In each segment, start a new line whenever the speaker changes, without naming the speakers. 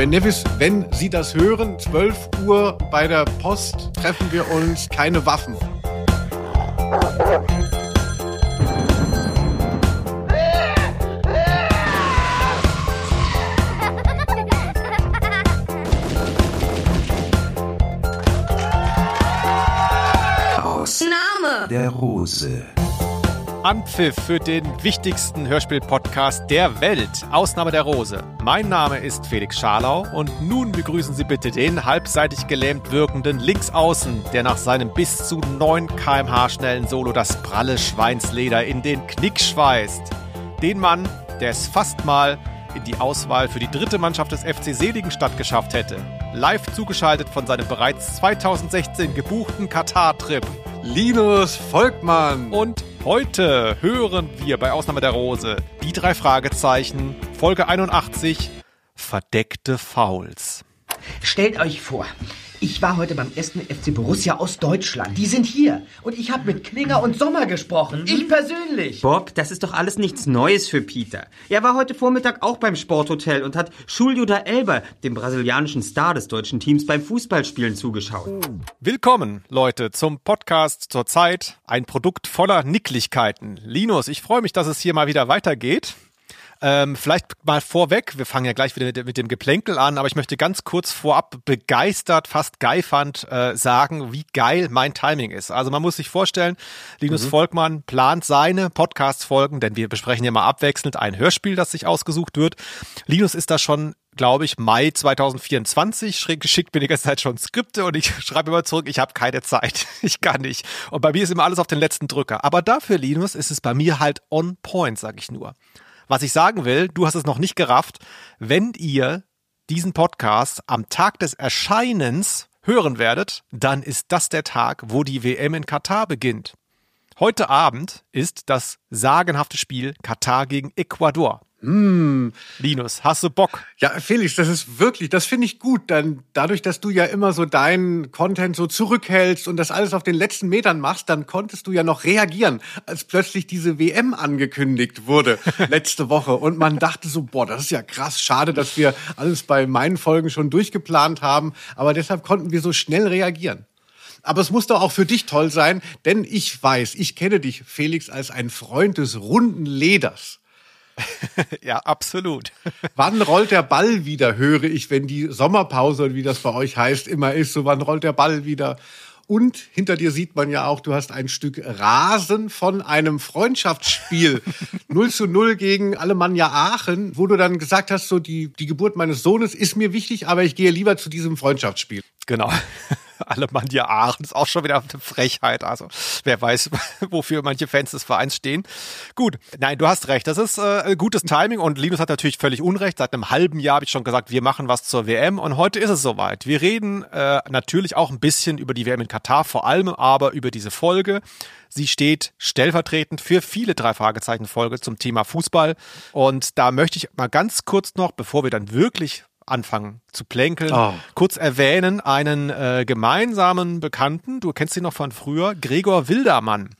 Ben Nevis, wenn Sie das hören, 12 Uhr bei der Post treffen wir uns, keine Waffen.
Name der Rose.
Anpfiff für den wichtigsten Hörspiel-Podcast der Welt, Ausnahme der Rose. Mein Name ist Felix Scharlau und nun begrüßen Sie bitte den halbseitig gelähmt wirkenden Linksaußen, der nach seinem bis zu 9 kmh schnellen Solo das pralle Schweinsleder in den Knick schweißt. Den Mann, der es fast mal in die Auswahl für die dritte Mannschaft des FC Seligenstadt geschafft hätte. Live zugeschaltet von seinem bereits 2016 gebuchten Katar-Trip.
Linus Volkmann.
Und heute hören wir bei Ausnahme der Rose die drei Fragezeichen, Folge 81, verdeckte Fouls.
Stellt euch vor, ich war heute beim ersten FC Borussia aus Deutschland. Die sind hier. Und ich habe mit Klinger und Sommer gesprochen. Ich persönlich.
Bob, das ist doch alles nichts Neues für Peter. Er war heute Vormittag auch beim Sporthotel und hat Julio da Elber, dem brasilianischen Star des deutschen Teams, beim Fußballspielen zugeschaut.
Willkommen, Leute, zum Podcast zur Zeit. Ein Produkt voller Nicklichkeiten. Linus, ich freue mich, dass es hier mal wieder weitergeht. Ähm, vielleicht mal vorweg, wir fangen ja gleich wieder mit, mit, dem Geplänkel an, aber ich möchte ganz kurz vorab begeistert, fast geifernd äh, sagen, wie geil mein Timing ist. Also man muss sich vorstellen, Linus mhm. Volkmann plant seine Podcast-Folgen, denn wir besprechen ja mal abwechselnd ein Hörspiel, das sich ausgesucht wird. Linus ist da schon glaube ich, Mai 2024, schräg geschickt mir die ganze Zeit schon Skripte und ich schreibe immer zurück, ich habe keine Zeit, ich kann nicht. Und bei mir ist immer alles auf den letzten Drücker. Aber dafür, Linus, ist es bei mir halt on point, sag ich nur. Was ich sagen will, du hast es noch nicht gerafft, wenn ihr diesen Podcast am Tag des Erscheinens hören werdet, dann ist das der Tag, wo die WM in Katar beginnt. Heute Abend ist das sagenhafte Spiel Katar gegen Ecuador.
Mm.
Linus, hast du Bock?
Ja, Felix, das ist wirklich, das finde ich gut. Dann dadurch, dass du ja immer so deinen Content so zurückhältst und das alles auf den letzten Metern machst, dann konntest du ja noch reagieren, als plötzlich diese WM angekündigt wurde letzte Woche und man dachte so, boah, das ist ja krass, schade, dass wir alles bei meinen Folgen schon durchgeplant haben, aber deshalb konnten wir so schnell reagieren. Aber es muss doch auch für dich toll sein, denn ich weiß, ich kenne dich, Felix, als ein Freund des runden Leders.
ja, absolut.
wann rollt der Ball wieder, höre ich, wenn die Sommerpause, wie das bei euch heißt, immer ist. So, wann rollt der Ball wieder? Und hinter dir sieht man ja auch, du hast ein Stück Rasen von einem Freundschaftsspiel 0 zu 0 gegen Alemannia Aachen, wo du dann gesagt hast, so die, die Geburt meines Sohnes ist mir wichtig, aber ich gehe lieber zu diesem Freundschaftsspiel.
Genau. Alemannia Aachen ist auch schon wieder eine Frechheit. Also wer weiß, wofür manche Fans des Vereins stehen. Gut, nein, du hast recht. Das ist äh, gutes Timing und Linus hat natürlich völlig Unrecht. Seit einem halben Jahr habe ich schon gesagt, wir machen was zur WM und heute ist es soweit. Wir reden äh, natürlich auch ein bisschen über die WM in Katar, vor allem aber über diese Folge. Sie steht stellvertretend für viele drei Fragezeichen Folge zum Thema Fußball und da möchte ich mal ganz kurz noch, bevor wir dann wirklich anfangen zu plänkeln, oh. kurz erwähnen einen äh, gemeinsamen Bekannten, du kennst ihn noch von früher, Gregor Wildermann.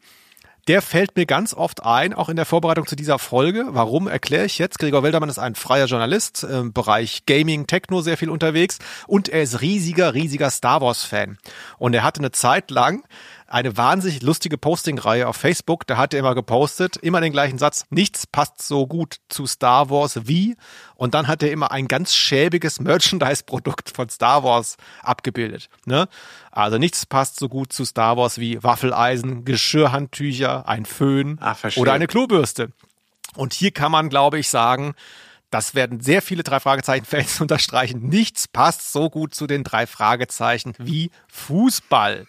Der fällt mir ganz oft ein, auch in der Vorbereitung zu dieser Folge. Warum erkläre ich jetzt? Gregor Wildermann ist ein freier Journalist im Bereich Gaming, Techno sehr viel unterwegs und er ist riesiger, riesiger Star Wars Fan. Und er hatte eine Zeit lang eine wahnsinnig lustige Posting-Reihe auf Facebook. Da hat er immer gepostet, immer den gleichen Satz. Nichts passt so gut zu Star Wars wie. Und dann hat er immer ein ganz schäbiges Merchandise-Produkt von Star Wars abgebildet. Ne? Also nichts passt so gut zu Star Wars wie Waffeleisen, Geschirrhandtücher, ein Föhn ah, oder eine Klobürste. Und hier kann man, glaube ich, sagen, das werden sehr viele drei Fragezeichen-Fans unterstreichen. Nichts passt so gut zu den drei Fragezeichen wie Fußball.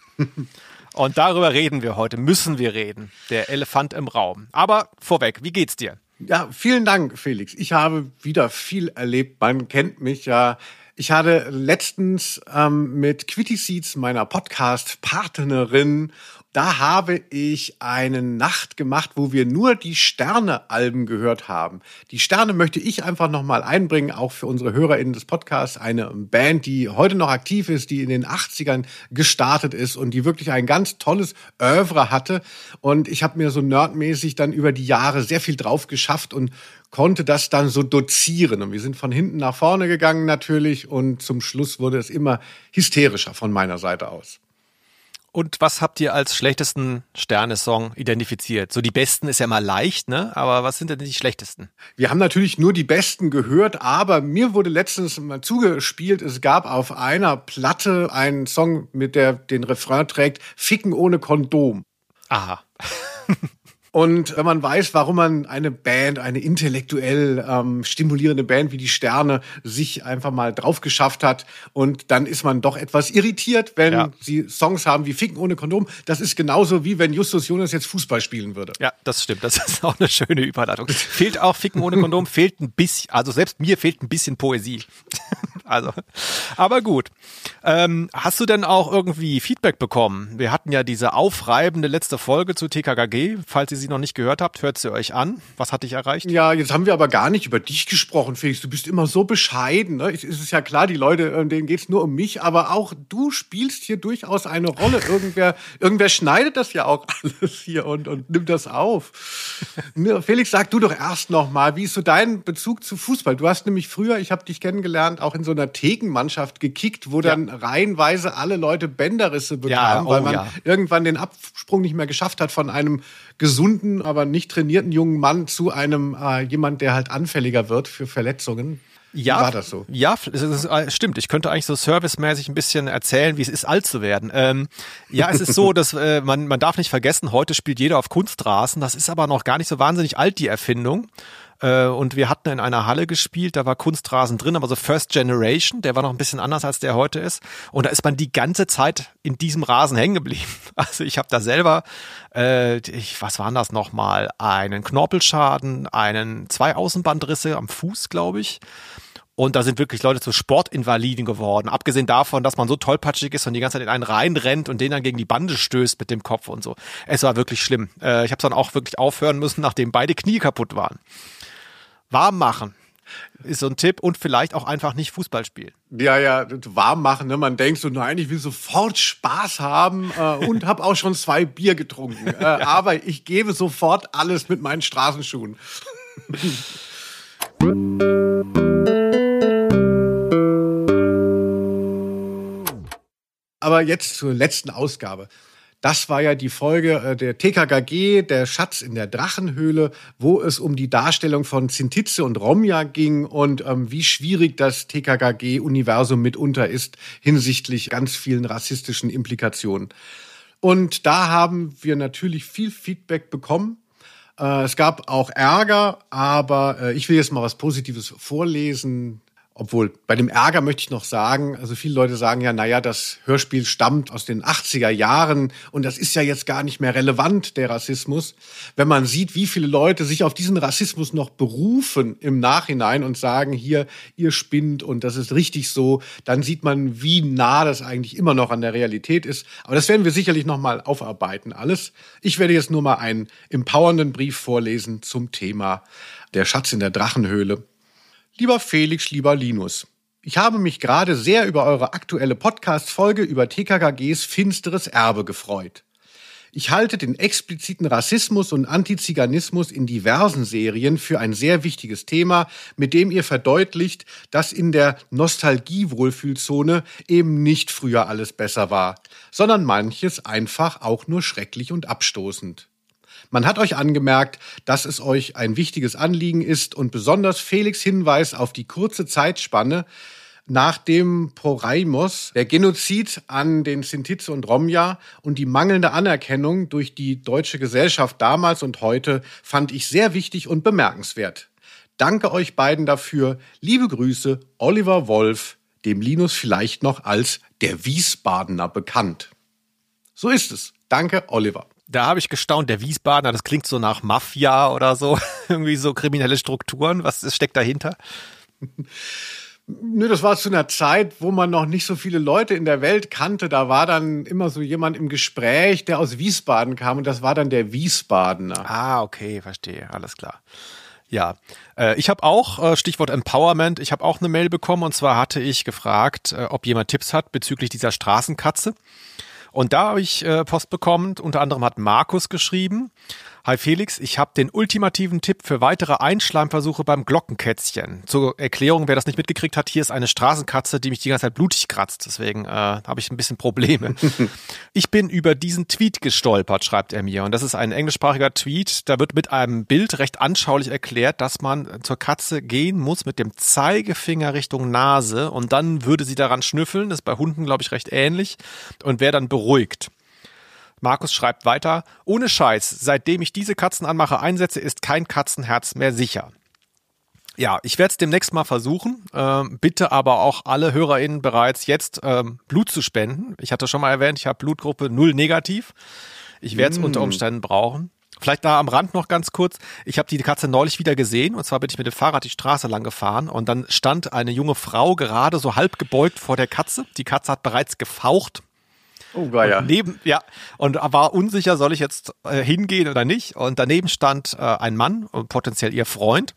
Und darüber reden wir heute, müssen wir reden. Der Elefant im Raum. Aber vorweg, wie geht's dir?
Ja, vielen Dank, Felix. Ich habe wieder viel erlebt. Man kennt mich ja. Ich hatte letztens ähm, mit Quitty Seeds, meiner Podcast-Partnerin, Da habe ich eine Nacht gemacht, wo wir nur die Sterne-Alben gehört haben. Die Sterne möchte ich einfach nochmal einbringen, auch für unsere HörerInnen des Podcasts. Eine Band, die heute noch aktiv ist, die in den 80ern gestartet ist und die wirklich ein ganz tolles Oeuvre hatte. Und ich habe mir so nerdmäßig dann über die Jahre sehr viel drauf geschafft und konnte das dann so dozieren. Und wir sind von hinten nach vorne gegangen natürlich und zum Schluss wurde es immer hysterischer von meiner Seite aus.
Und was habt ihr als schlechtesten Sternesong identifiziert? So die besten ist ja mal leicht, ne? Aber was sind denn die schlechtesten?
Wir haben natürlich nur die besten gehört, aber mir wurde letztens mal zugespielt, es gab auf einer Platte einen Song, mit der den Refrain trägt, Ficken ohne Kondom.
Aha.
Und wenn man weiß, warum man eine Band, eine intellektuell ähm, stimulierende Band wie die Sterne sich einfach mal drauf geschafft hat und dann ist man doch etwas irritiert, wenn ja. sie Songs haben wie Ficken ohne Kondom. Das ist genauso wie wenn Justus Jonas jetzt Fußball spielen würde.
Ja, das stimmt. Das ist auch eine schöne Überleitung. fehlt auch Ficken ohne Kondom, fehlt ein bisschen, also selbst mir fehlt ein bisschen Poesie. also, aber gut. Ähm, hast du denn auch irgendwie Feedback bekommen? Wir hatten ja diese aufreibende letzte Folge zu TKKG. Falls ihr sie noch nicht gehört habt, hört sie euch an. Was hat dich erreicht?
Ja, jetzt haben wir aber gar nicht über dich gesprochen, Felix. Du bist immer so bescheiden. Ne? Es ist ja klar, die Leute, äh, denen geht's nur um mich, aber auch du spielst hier durchaus eine Rolle. Irgendwer, irgendwer schneidet das ja auch alles hier und, und nimmt das auf. Ne, Felix, sag du doch erst noch mal, wie ist so dein Bezug zu Fußball? Du hast nämlich früher, ich habe dich kennengelernt, auch in so einer Thekenmannschaft gekickt, wo dann reihenweise alle Leute Bänderrisse bekamen, ja, oh, weil man ja. irgendwann den Absprung nicht mehr geschafft hat von einem gesunden, aber nicht trainierten jungen Mann zu einem äh, jemand, der halt anfälliger wird für Verletzungen.
Ja, war das so? Ja, es ist, äh, stimmt. Ich könnte eigentlich so servicemäßig ein bisschen erzählen, wie es ist, alt zu werden. Ähm, ja, es ist so, dass äh, man, man darf nicht vergessen, heute spielt jeder auf Kunstrasen. Das ist aber noch gar nicht so wahnsinnig alt, die Erfindung. Äh, und wir hatten in einer Halle gespielt, da war Kunstrasen drin, aber so First Generation, der war noch ein bisschen anders als der heute ist. Und da ist man die ganze Zeit in diesem Rasen hängen geblieben. Also ich habe da selber, äh, ich, was waren das nochmal, einen Knorpelschaden, einen zwei Außenbandrisse am Fuß, glaube ich. Und da sind wirklich Leute zu Sportinvaliden geworden. Abgesehen davon, dass man so tollpatschig ist und die ganze Zeit in einen reinrennt und den dann gegen die Bande stößt mit dem Kopf und so. Es war wirklich schlimm. Äh, ich habe dann auch wirklich aufhören müssen, nachdem beide Knie kaputt waren warm machen ist so ein Tipp und vielleicht auch einfach nicht Fußball spielen.
Ja, ja, warm machen. Ne? Man denkt so, nein, ich will sofort Spaß haben äh, und habe auch schon zwei Bier getrunken. Äh, ja. Aber ich gebe sofort alles mit meinen Straßenschuhen. Aber jetzt zur letzten Ausgabe. Das war ja die Folge äh, der TKKG, der Schatz in der Drachenhöhle, wo es um die Darstellung von Zintitze und Romja ging und ähm, wie schwierig das TKKG-Universum mitunter ist hinsichtlich ganz vielen rassistischen Implikationen. Und da haben wir natürlich viel Feedback bekommen. Äh, es gab auch Ärger, aber äh, ich will jetzt mal was Positives vorlesen. Obwohl, bei dem Ärger möchte ich noch sagen, also viele Leute sagen ja, naja, das Hörspiel stammt aus den 80er Jahren und das ist ja jetzt gar nicht mehr relevant, der Rassismus. Wenn man sieht, wie viele Leute sich auf diesen Rassismus noch berufen im Nachhinein und sagen, hier, ihr spinnt und das ist richtig so, dann sieht man, wie nah das eigentlich immer noch an der Realität ist. Aber das werden wir sicherlich nochmal aufarbeiten, alles. Ich werde jetzt nur mal einen empowernden Brief vorlesen zum Thema der Schatz in der Drachenhöhle Lieber Felix, lieber Linus, ich habe mich gerade sehr über eure aktuelle Podcast-Folge über TKKGs finsteres Erbe gefreut. Ich halte den expliziten Rassismus und Antiziganismus in diversen Serien für ein sehr wichtiges Thema, mit dem ihr verdeutlicht, dass in der Nostalgie-Wohlfühlzone eben nicht früher alles besser war, sondern manches einfach auch nur schrecklich und abstoßend. Man hat euch angemerkt, dass es euch ein wichtiges Anliegen ist und besonders Felix Hinweis auf die kurze Zeitspanne nach dem Poraimos, der Genozid an den Sintize und Romja und die mangelnde Anerkennung durch die deutsche Gesellschaft damals und heute fand ich sehr wichtig und bemerkenswert. Danke euch beiden dafür. Liebe Grüße, Oliver Wolf, dem Linus vielleicht noch als der Wiesbadener bekannt. So ist es. Danke, Oliver
da habe ich gestaunt, der Wiesbadener, das klingt so nach Mafia oder so, irgendwie so kriminelle Strukturen. Was steckt dahinter?
Nö, das war zu einer Zeit, wo man noch nicht so viele Leute in der Welt kannte. Da war dann immer so jemand im Gespräch, der aus Wiesbaden kam und das war dann der Wiesbadener.
Ah, okay, verstehe, alles klar. Ja, äh, ich habe auch, äh, Stichwort Empowerment, ich habe auch eine Mail bekommen und zwar hatte ich gefragt, äh, ob jemand Tipps hat bezüglich dieser Straßenkatze. Und da habe ich äh, Post bekommen, unter anderem hat Markus geschrieben, Hi Felix, ich habe den ultimativen Tipp für weitere Einschleimversuche beim Glockenkätzchen. Zur Erklärung, wer das nicht mitgekriegt hat, hier ist eine Straßenkatze, die mich die ganze Zeit blutig kratzt. Deswegen äh, habe ich ein bisschen Probleme. ich bin über diesen Tweet gestolpert, schreibt er mir. Und das ist ein englischsprachiger Tweet. Da wird mit einem Bild recht anschaulich erklärt, dass man zur Katze gehen muss mit dem Zeigefinger Richtung Nase und dann würde sie daran schnüffeln. Das ist bei Hunden, glaube ich, recht ähnlich und wäre dann beruhigt. Markus schreibt weiter, ohne Scheiß, seitdem ich diese Katzenanmache einsetze, ist kein Katzenherz mehr sicher. Ja, ich werde es demnächst mal versuchen. Ähm, bitte aber auch alle HörerInnen bereits jetzt ähm, Blut zu spenden. Ich hatte schon mal erwähnt, ich habe Blutgruppe 0 negativ. Ich werde es mm. unter Umständen brauchen. Vielleicht da am Rand noch ganz kurz. Ich habe die Katze neulich wieder gesehen und zwar bin ich mit dem Fahrrad die Straße lang gefahren und dann stand eine junge Frau gerade so halb gebeugt vor der Katze. Die Katze hat bereits gefaucht
Oh, war ja.
neben, ja, und war unsicher, soll ich jetzt äh, hingehen oder nicht? Und daneben stand äh, ein Mann, potenziell ihr Freund.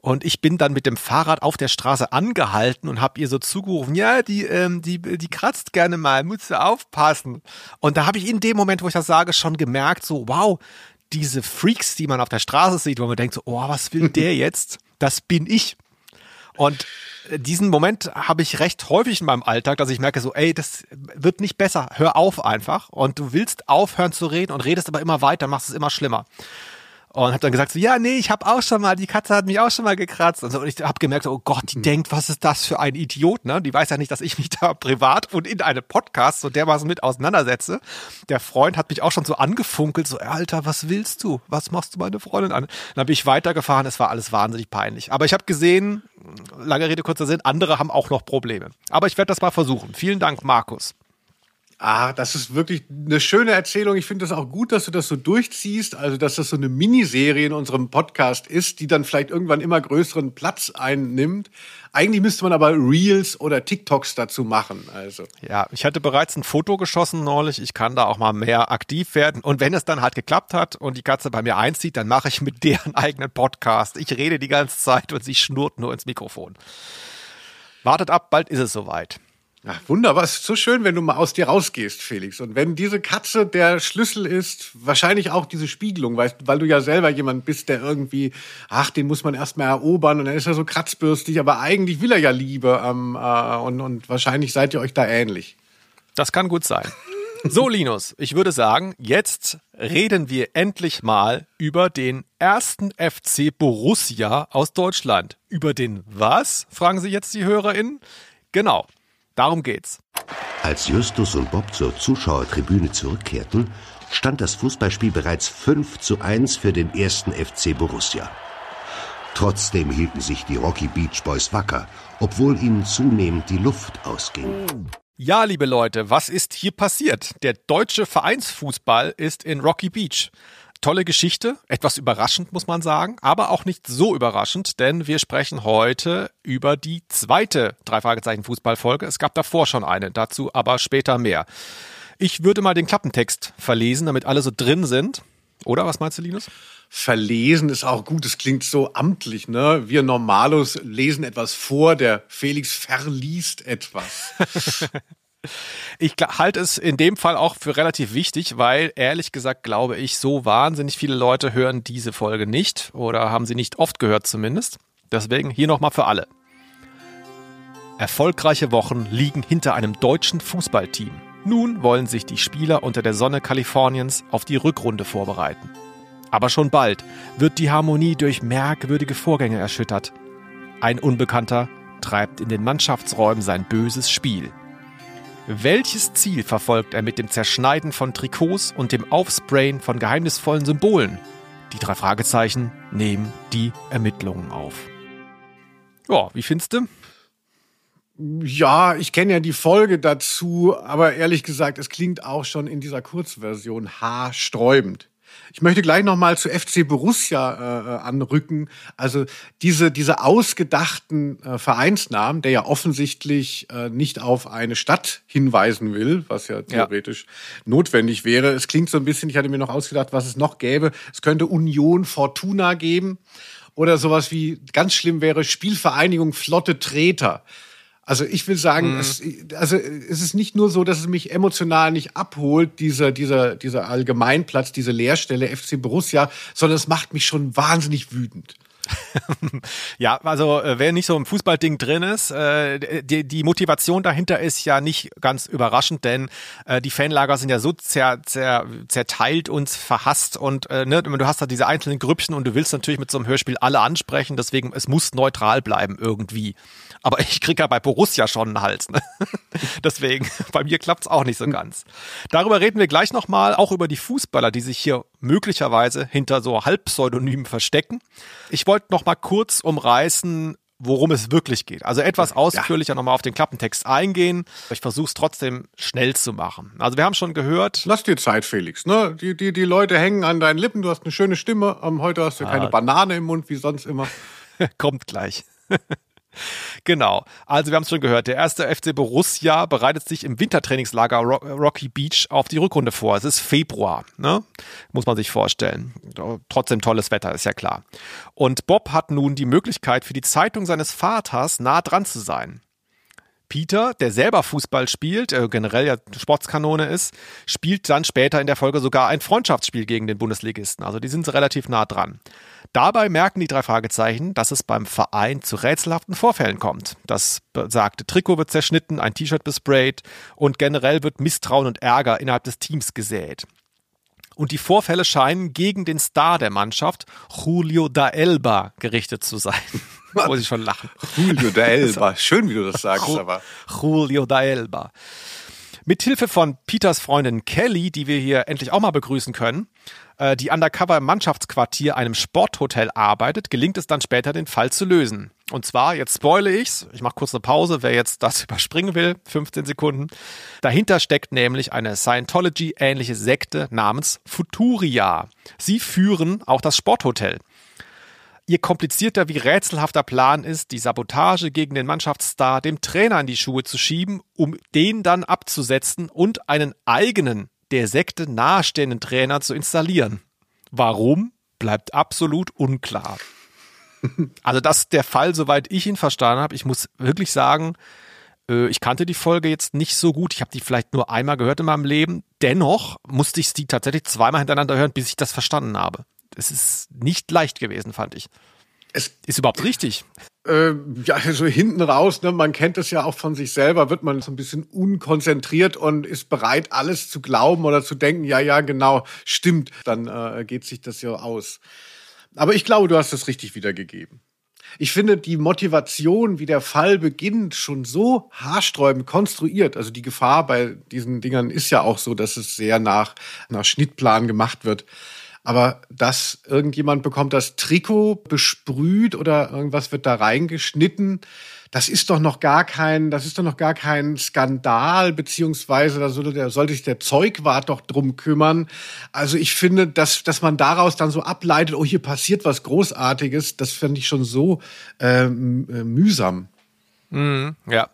Und ich bin dann mit dem Fahrrad auf der Straße angehalten und habe ihr so zugerufen, ja, die, ähm, die, die kratzt gerne mal, musst du aufpassen. Und da habe ich in dem Moment, wo ich das sage, schon gemerkt, so, wow, diese Freaks, die man auf der Straße sieht, wo man denkt, so, oh, was will der jetzt? Das bin ich. Und diesen Moment habe ich recht häufig in meinem Alltag, dass ich merke so, ey, das wird nicht besser. Hör auf einfach. Und du willst aufhören zu reden und redest aber immer weiter, machst es immer schlimmer und habe dann gesagt so, ja, nee, ich habe auch schon mal, die Katze hat mich auch schon mal gekratzt und so. Und ich habe gemerkt, oh Gott, die mhm. denkt, was ist das für ein Idiot, ne? Die weiß ja nicht, dass ich mich da privat und in einem Podcast so dermaßen mit auseinandersetze. Der Freund hat mich auch schon so angefunkelt, so, Alter, was willst du? Was machst du meine Freundin an? Dann bin ich weitergefahren, es war alles wahnsinnig peinlich. Aber ich habe gesehen, lange Rede, kurzer Sinn, andere haben auch noch Probleme. Aber ich werde das mal versuchen. Vielen Dank, Markus.
Ah, das ist wirklich eine schöne Erzählung. Ich finde es auch gut, dass du das so durchziehst. Also, dass das so eine Miniserie in unserem Podcast ist, die dann vielleicht irgendwann immer größeren Platz einnimmt. Eigentlich müsste man aber Reels oder TikToks dazu machen. Also.
Ja, ich hatte bereits ein Foto geschossen neulich. Ich kann da auch mal mehr aktiv werden. Und wenn es dann halt geklappt hat und die Katze bei mir einzieht, dann mache ich mit deren eigenen Podcast. Ich rede die ganze Zeit und sie schnurrt nur ins Mikrofon. Wartet ab, bald ist es soweit.
Ach, wunderbar. Es ist so schön, wenn du mal aus dir rausgehst, Felix. Und wenn diese Katze der Schlüssel ist, wahrscheinlich auch diese Spiegelung, weißt, weil du ja selber jemand bist, der irgendwie, ach, den muss man erstmal erobern und dann ist er so kratzbürstig, aber eigentlich will er ja Liebe ähm, äh, und, und wahrscheinlich seid ihr euch da ähnlich.
Das kann gut sein. So, Linus, ich würde sagen, jetzt reden wir endlich mal über den ersten FC Borussia aus Deutschland. Über den was? Fragen Sie jetzt die HörerInnen. Genau, Darum geht's.
Als Justus und Bob zur Zuschauertribüne zurückkehrten, stand das Fußballspiel bereits 5 zu 1 für den ersten FC Borussia. Trotzdem hielten sich die Rocky Beach Boys wacker, obwohl ihnen zunehmend die Luft ausging.
Ja, liebe Leute, was ist hier passiert? Der deutsche Vereinsfußball ist in Rocky Beach. Tolle Geschichte, etwas überraschend muss man sagen, aber auch nicht so überraschend, denn wir sprechen heute über die zweite drei Fragezeichen Fußballfolge. Es gab davor schon eine, dazu aber später mehr. Ich würde mal den Klappentext verlesen, damit alle so drin sind. Oder was meinst du, Linus?
Verlesen ist auch gut. Es klingt so amtlich, ne? Wir Normalos lesen etwas vor, der Felix verliest etwas.
Ich halte es in dem Fall auch für relativ wichtig, weil ehrlich gesagt glaube ich, so wahnsinnig viele Leute hören diese Folge nicht oder haben sie nicht oft gehört zumindest. Deswegen hier nochmal für alle. Erfolgreiche Wochen liegen hinter einem deutschen Fußballteam. Nun wollen sich die Spieler unter der Sonne Kaliforniens auf die Rückrunde vorbereiten. Aber schon bald wird die Harmonie durch merkwürdige Vorgänge erschüttert. Ein Unbekannter treibt in den Mannschaftsräumen sein böses Spiel. Welches Ziel verfolgt er mit dem Zerschneiden von Trikots und dem Aufsprayen von geheimnisvollen Symbolen? Die drei Fragezeichen nehmen die Ermittlungen auf. Ja, wie findest du?
Ja, ich kenne ja die Folge dazu, aber ehrlich gesagt, es klingt auch schon in dieser Kurzversion haarsträubend. Ich möchte gleich noch mal zu FC Borussia äh, äh, anrücken. Also diese diese ausgedachten äh, Vereinsnamen, der ja offensichtlich äh, nicht auf eine Stadt hinweisen will, was ja theoretisch ja. notwendig wäre. Es klingt so ein bisschen. Ich hatte mir noch ausgedacht, was es noch gäbe. Es könnte Union Fortuna geben oder sowas wie ganz schlimm wäre Spielvereinigung Flotte Treter. Also ich will sagen, mhm. es, also es ist nicht nur so, dass es mich emotional nicht abholt, dieser, dieser, dieser Allgemeinplatz, diese Leerstelle FC Borussia, sondern es macht mich schon wahnsinnig wütend.
ja, also äh, wer nicht so im Fußballding drin ist, äh, die, die Motivation dahinter ist ja nicht ganz überraschend, denn äh, die Fanlager sind ja so zer, zer, zerteilt und verhasst und äh, ne, du hast da diese einzelnen Grüppchen und du willst natürlich mit so einem Hörspiel alle ansprechen, deswegen es muss neutral bleiben irgendwie. Aber ich kriege ja bei Borussia schon einen Hals. Ne? Deswegen, bei mir klappt's auch nicht so ganz. Darüber reden wir gleich nochmal, auch über die Fußballer, die sich hier möglicherweise hinter so Halbpseudonymen verstecken. Ich wollte noch mal kurz umreißen, worum es wirklich geht. Also etwas ausführlicher ja. nochmal auf den Klappentext eingehen. Ich versuche es trotzdem schnell zu machen. Also wir haben schon gehört.
Lass dir Zeit, Felix. Ne? Die, die, die Leute hängen an deinen Lippen. Du hast eine schöne Stimme. heute hast du keine ah. Banane im Mund wie sonst immer.
Kommt gleich. Genau. Also wir haben es schon gehört. Der erste FC Borussia bereitet sich im Wintertrainingslager Rocky Beach auf die Rückrunde vor. Es ist Februar, ne? muss man sich vorstellen. Trotzdem tolles Wetter, ist ja klar. Und Bob hat nun die Möglichkeit, für die Zeitung seines Vaters nah dran zu sein. Peter, der selber Fußball spielt, äh, generell ja Sportskanone ist, spielt dann später in der Folge sogar ein Freundschaftsspiel gegen den Bundesligisten. Also die sind relativ nah dran. Dabei merken die drei Fragezeichen, dass es beim Verein zu rätselhaften Vorfällen kommt. Das besagte Trikot wird zerschnitten, ein T-Shirt besprayt und generell wird Misstrauen und Ärger innerhalb des Teams gesät. Und die Vorfälle scheinen gegen den Star der Mannschaft, Julio da Elba, gerichtet zu sein. Muss ich schon lachen.
Julio da Elba. Schön, wie du das sagst, aber.
Julio da Elba. Mithilfe von Peters Freundin Kelly, die wir hier endlich auch mal begrüßen können, äh, die undercover im Mannschaftsquartier einem Sporthotel arbeitet, gelingt es dann später, den Fall zu lösen. Und zwar, jetzt spoile ich's, ich mache kurz eine Pause, wer jetzt das überspringen will, 15 Sekunden. Dahinter steckt nämlich eine Scientology-ähnliche Sekte namens Futuria. Sie führen auch das Sporthotel. Ihr komplizierter wie rätselhafter Plan ist, die Sabotage gegen den Mannschaftsstar dem Trainer in die Schuhe zu schieben, um den dann abzusetzen und einen eigenen, der Sekte nahestehenden Trainer zu installieren. Warum, bleibt absolut unklar. Also das ist der Fall, soweit ich ihn verstanden habe. Ich muss wirklich sagen, äh, ich kannte die Folge jetzt nicht so gut. Ich habe die vielleicht nur einmal gehört in meinem Leben. Dennoch musste ich sie tatsächlich zweimal hintereinander hören, bis ich das verstanden habe es ist nicht leicht gewesen, fand ich. Es ist überhaupt richtig.
Äh, ja, so hinten raus, ne, man kennt es ja auch von sich selber, wird man so ein bisschen unkonzentriert und ist bereit, alles zu glauben oder zu denken, ja, ja, genau, stimmt, dann äh, geht sich das ja aus. Aber ich glaube, du hast es richtig wiedergegeben. Ich finde die Motivation, wie der Fall beginnt, schon so haarsträubend konstruiert. Also die Gefahr bei diesen Dingern ist ja auch so, dass es sehr nach, nach Schnittplan gemacht wird. Aber dass irgendjemand bekommt das Trikot besprüht oder irgendwas wird da reingeschnitten, das ist doch noch gar kein, das ist doch noch gar kein Skandal, beziehungsweise da sollte, sollte sich der Zeugwart doch drum kümmern. Also ich finde, dass, dass man daraus dann so ableitet, oh, hier passiert was Großartiges, das finde ich schon so ähm, äh, mühsam.
Mhm, ja,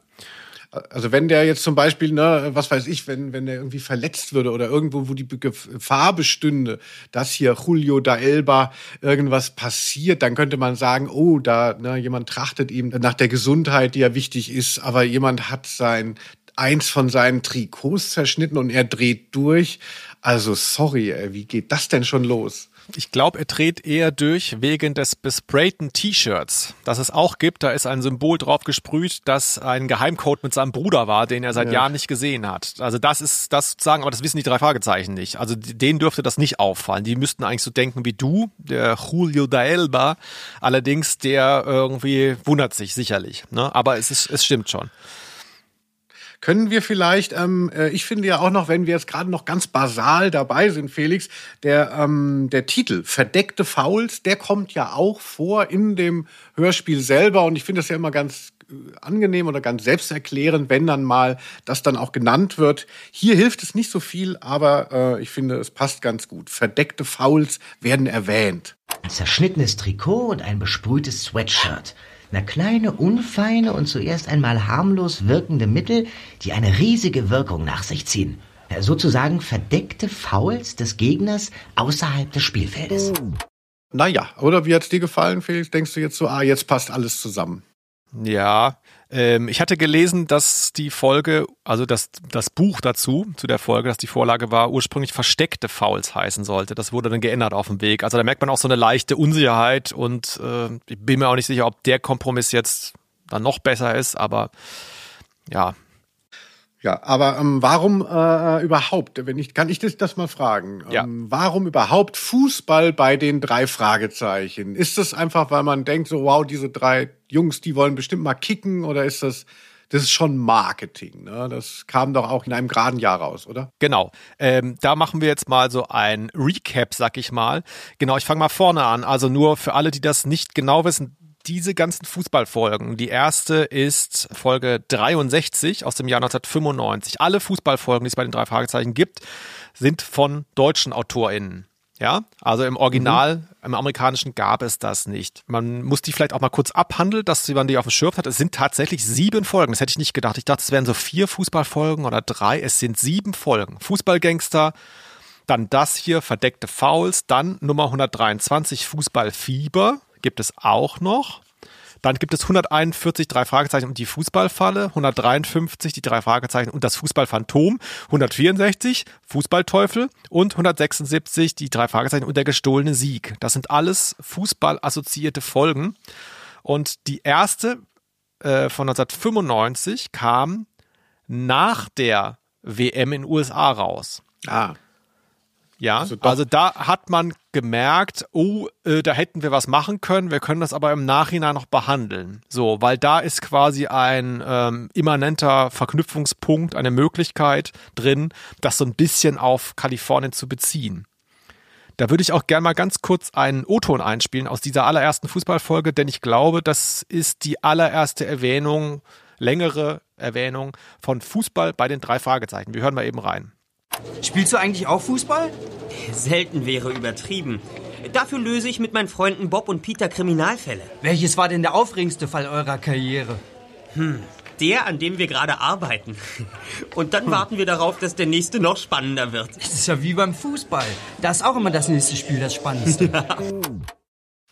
also wenn der jetzt zum Beispiel, ne, was weiß ich, wenn, wenn der irgendwie verletzt würde oder irgendwo, wo die Gefahr bestünde, dass hier Julio da Elba irgendwas passiert, dann könnte man sagen, oh, da, ne, jemand trachtet ihm nach der Gesundheit, die ja wichtig ist, aber jemand hat sein, eins von seinen Trikots zerschnitten und er dreht durch. Also sorry, wie geht das denn schon los?
Ich glaube, er dreht eher durch wegen des besprayten T-Shirts, das es auch gibt. Da ist ein Symbol drauf gesprüht, das ein Geheimcode mit seinem Bruder war, den er seit ja. Jahren nicht gesehen hat. Also das ist das sozusagen, aber das wissen die drei Fragezeichen nicht. Also denen dürfte das nicht auffallen. Die müssten eigentlich so denken wie du, der Julio da Elba. Allerdings, der irgendwie wundert sich sicherlich. Ne? Aber es, ist, es stimmt schon.
Können wir vielleicht, ähm, äh, ich finde ja auch noch, wenn wir jetzt gerade noch ganz basal dabei sind, Felix, der, ähm, der Titel Verdeckte Fouls, der kommt ja auch vor in dem Hörspiel selber und ich finde das ja immer ganz äh, angenehm oder ganz selbsterklärend, wenn dann mal das dann auch genannt wird. Hier hilft es nicht so viel, aber äh, ich finde, es passt ganz gut. Verdeckte Fouls werden erwähnt.
Ein zerschnittenes Trikot und ein besprühtes Sweatshirt. Eine kleine, unfeine und zuerst einmal harmlos wirkende Mittel, die eine riesige Wirkung nach sich ziehen. Sozusagen verdeckte Fouls des Gegners außerhalb des Spielfeldes.
Naja, oder wie hat's dir gefallen, Felix? Denkst du jetzt so, ah, jetzt passt alles zusammen?
Ja, ähm, ich hatte gelesen, dass die Folge, also das, das Buch dazu, zu der Folge, dass die Vorlage war, ursprünglich versteckte Fouls heißen sollte. Das wurde dann geändert auf dem Weg. Also da merkt man auch so eine leichte Unsicherheit und äh, ich bin mir auch nicht sicher, ob der Kompromiss jetzt dann noch besser ist, aber ja,
ja, aber ähm, warum äh, überhaupt, wenn ich, kann ich das, das mal fragen?
Ja.
Ähm, warum überhaupt Fußball bei den drei Fragezeichen? Ist das einfach, weil man denkt, so wow, diese drei Jungs, die wollen bestimmt mal kicken oder ist das, das ist schon Marketing, ne? Das kam doch auch in einem geraden Jahr raus, oder?
Genau. Ähm, da machen wir jetzt mal so ein Recap, sag ich mal. Genau, ich fange mal vorne an. Also nur für alle, die das nicht genau wissen, diese ganzen Fußballfolgen. Die erste ist Folge 63 aus dem Jahr 1995. Alle Fußballfolgen, die es bei den drei Fragezeichen gibt, sind von deutschen AutorInnen. Ja, also im Original, mhm. im amerikanischen gab es das nicht. Man muss die vielleicht auch mal kurz abhandeln, dass man die auf dem Schirm hat. Es sind tatsächlich sieben Folgen. Das hätte ich nicht gedacht. Ich dachte, es wären so vier Fußballfolgen oder drei. Es sind sieben Folgen. Fußballgangster, dann das hier, verdeckte Fouls, dann Nummer 123, Fußballfieber gibt es auch noch. Dann gibt es 141 drei Fragezeichen und die Fußballfalle, 153 die drei Fragezeichen und das Fußballphantom, 164 Fußballteufel und 176 die drei Fragezeichen und der gestohlene Sieg. Das sind alles Fußball-assoziierte Folgen. Und die erste äh, von 1995 kam nach der WM in den USA raus.
Ah.
Ja, also, also, da hat man gemerkt, oh, äh, da hätten wir was machen können, wir können das aber im Nachhinein noch behandeln. So, weil da ist quasi ein ähm, immanenter Verknüpfungspunkt, eine Möglichkeit drin, das so ein bisschen auf Kalifornien zu beziehen. Da würde ich auch gerne mal ganz kurz einen O-Ton einspielen aus dieser allerersten Fußballfolge, denn ich glaube, das ist die allererste Erwähnung, längere Erwähnung von Fußball bei den drei Fragezeichen. Wir hören mal eben rein.
Spielst du eigentlich auch Fußball?
Selten wäre übertrieben. Dafür löse ich mit meinen Freunden Bob und Peter Kriminalfälle.
Welches war denn der aufregendste Fall eurer Karriere?
Hm, der, an dem wir gerade arbeiten. Und dann hm. warten wir darauf, dass der nächste noch spannender wird.
Das ist ja wie beim Fußball. Da ist auch immer das nächste Spiel das Spannendste.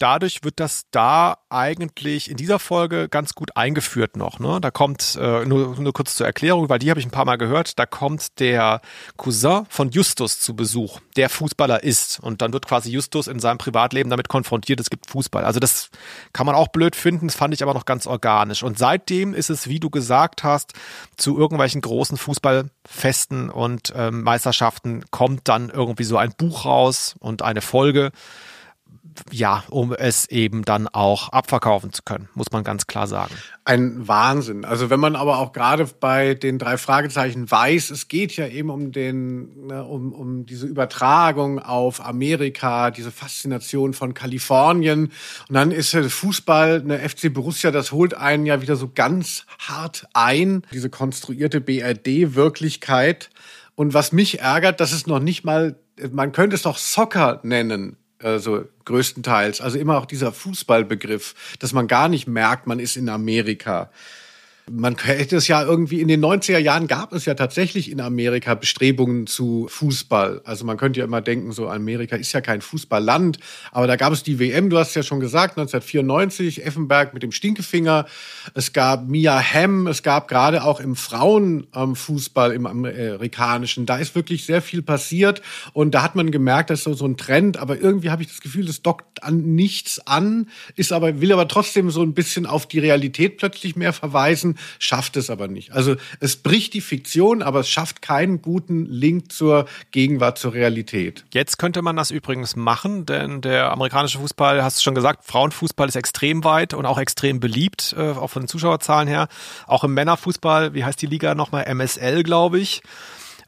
dadurch wird das da eigentlich in dieser Folge ganz gut eingeführt noch. Ne? Da kommt, äh, nur, nur kurz zur Erklärung, weil die habe ich ein paar Mal gehört, da kommt der Cousin von Justus zu Besuch, der Fußballer ist. Und dann wird quasi Justus in seinem Privatleben damit konfrontiert, es gibt Fußball. Also das kann man auch blöd finden, das fand ich aber noch ganz organisch. Und seitdem ist es, wie du gesagt hast, zu irgendwelchen großen Fußballfesten und ähm, Meisterschaften kommt dann irgendwie so ein Buch raus und eine Folge ja, um es eben dann auch abverkaufen zu können, muss man ganz klar sagen.
Ein Wahnsinn. Also wenn man aber auch gerade bei den drei Fragezeichen weiß, es geht ja eben um den, ne, um, um diese Übertragung auf Amerika, diese Faszination von Kalifornien. Und dann ist Fußball, eine FC Borussia, das holt einen ja wieder so ganz hart ein, diese konstruierte BRD-Wirklichkeit. Und was mich ärgert, dass es noch nicht mal, man könnte es doch Soccer nennen also größtenteils. Also immer auch dieser Fußballbegriff, dass man gar nicht merkt, man ist in Amerika. Man hätte es ja irgendwie in den 90er Jahren gab es ja tatsächlich in Amerika Bestrebungen zu Fußball. Also man könnte ja immer denken, so Amerika ist ja kein Fußballland, aber da gab es die WM, du hast ja schon gesagt, 1994, Effenberg mit dem Stinkefinger. Es gab Mia Hamm, es gab gerade auch im Frauenfußball im amerikanischen, da ist wirklich sehr viel passiert und da hat man gemerkt, dass so so ein Trend, aber irgendwie habe ich das Gefühl, das dockt an nichts an, ist aber will aber trotzdem so ein bisschen auf die Realität plötzlich mehr verweisen schafft es aber nicht. Also es bricht die Fiktion, aber es schafft keinen guten Link zur Gegenwart, zur Realität.
Jetzt könnte man das übrigens machen, denn der amerikanische Fußball, hast du schon gesagt, Frauenfußball ist extrem weit und auch extrem beliebt, äh, auch von den Zuschauerzahlen her. Auch im Männerfußball, wie heißt die Liga nochmal? MSL, glaube ich.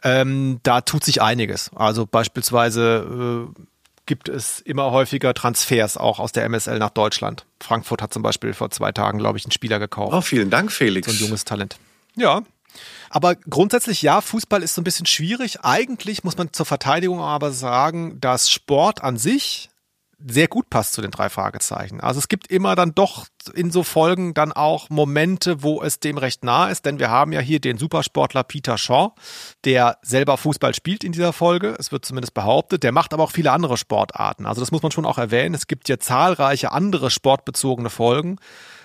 Ähm, da tut sich einiges. Also beispielsweise äh, gibt es immer häufiger Transfers auch aus der MSL nach Deutschland. Frankfurt hat zum Beispiel vor zwei Tagen, glaube ich, einen Spieler gekauft.
Oh, vielen Dank, Felix.
So ein junges Talent. Ja. Aber grundsätzlich ja, Fußball ist so ein bisschen schwierig. Eigentlich muss man zur Verteidigung aber sagen, dass Sport an sich sehr gut passt zu den drei Fragezeichen. Also es gibt immer dann doch in so Folgen dann auch Momente, wo es dem recht nah ist, denn wir haben ja hier den Supersportler Peter Shaw, der selber Fußball spielt in dieser Folge. Es wird zumindest behauptet. Der macht aber auch viele andere Sportarten. Also das muss man schon auch erwähnen. Es gibt ja zahlreiche andere sportbezogene Folgen.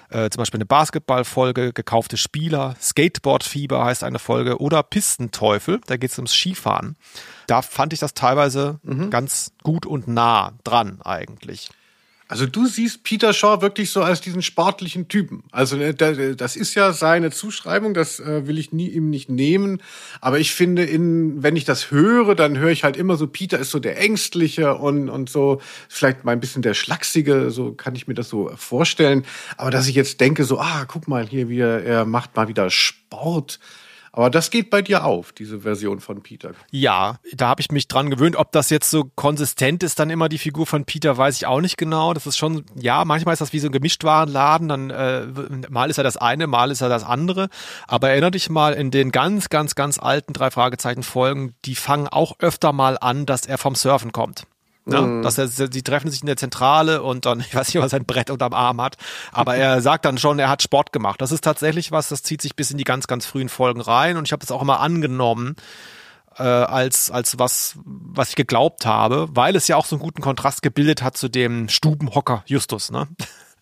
Äh, zum Beispiel eine Basketballfolge, gekaufte Spieler, Skateboardfieber heißt eine Folge oder Pistenteufel, da geht es ums Skifahren. Da fand ich das teilweise mhm. ganz gut und nah dran eigentlich.
Also du siehst Peter Shaw wirklich so als diesen sportlichen Typen. Also äh, das ist ja seine Zuschreibung, das äh, will ich nie, ihm nicht nehmen. Aber ich finde, in, wenn ich das höre, dann höre ich halt immer so, Peter ist so der Ängstliche und, und so vielleicht mal ein bisschen der Schlachsige, so kann ich mir das so vorstellen. Aber dass ich jetzt denke, so, ah, guck mal hier, wie er, er macht mal wieder Sport aber das geht bei dir auf, diese Version von Peter.
Ja, da habe ich mich dran gewöhnt. Ob das jetzt so konsistent ist, dann immer die Figur von Peter, weiß ich auch nicht genau. Das ist schon, ja, manchmal ist das wie so ein Gemischtwarenladen. Dann äh, mal ist er das eine, mal ist er das andere. Aber erinnere dich mal in den ganz, ganz, ganz alten drei Fragezeichen Folgen, die fangen auch öfter mal an, dass er vom Surfen kommt. Ne? Mhm. Dass er, sie treffen sich in der Zentrale und dann, ich weiß nicht, ob er sein Brett unterm Arm hat, aber er sagt dann schon, er hat Sport gemacht. Das ist tatsächlich was, das zieht sich bis in die ganz, ganz frühen Folgen rein und ich habe das auch immer angenommen, äh, als, als was, was ich geglaubt habe, weil es ja auch so einen guten Kontrast gebildet hat zu dem Stubenhocker Justus, ne?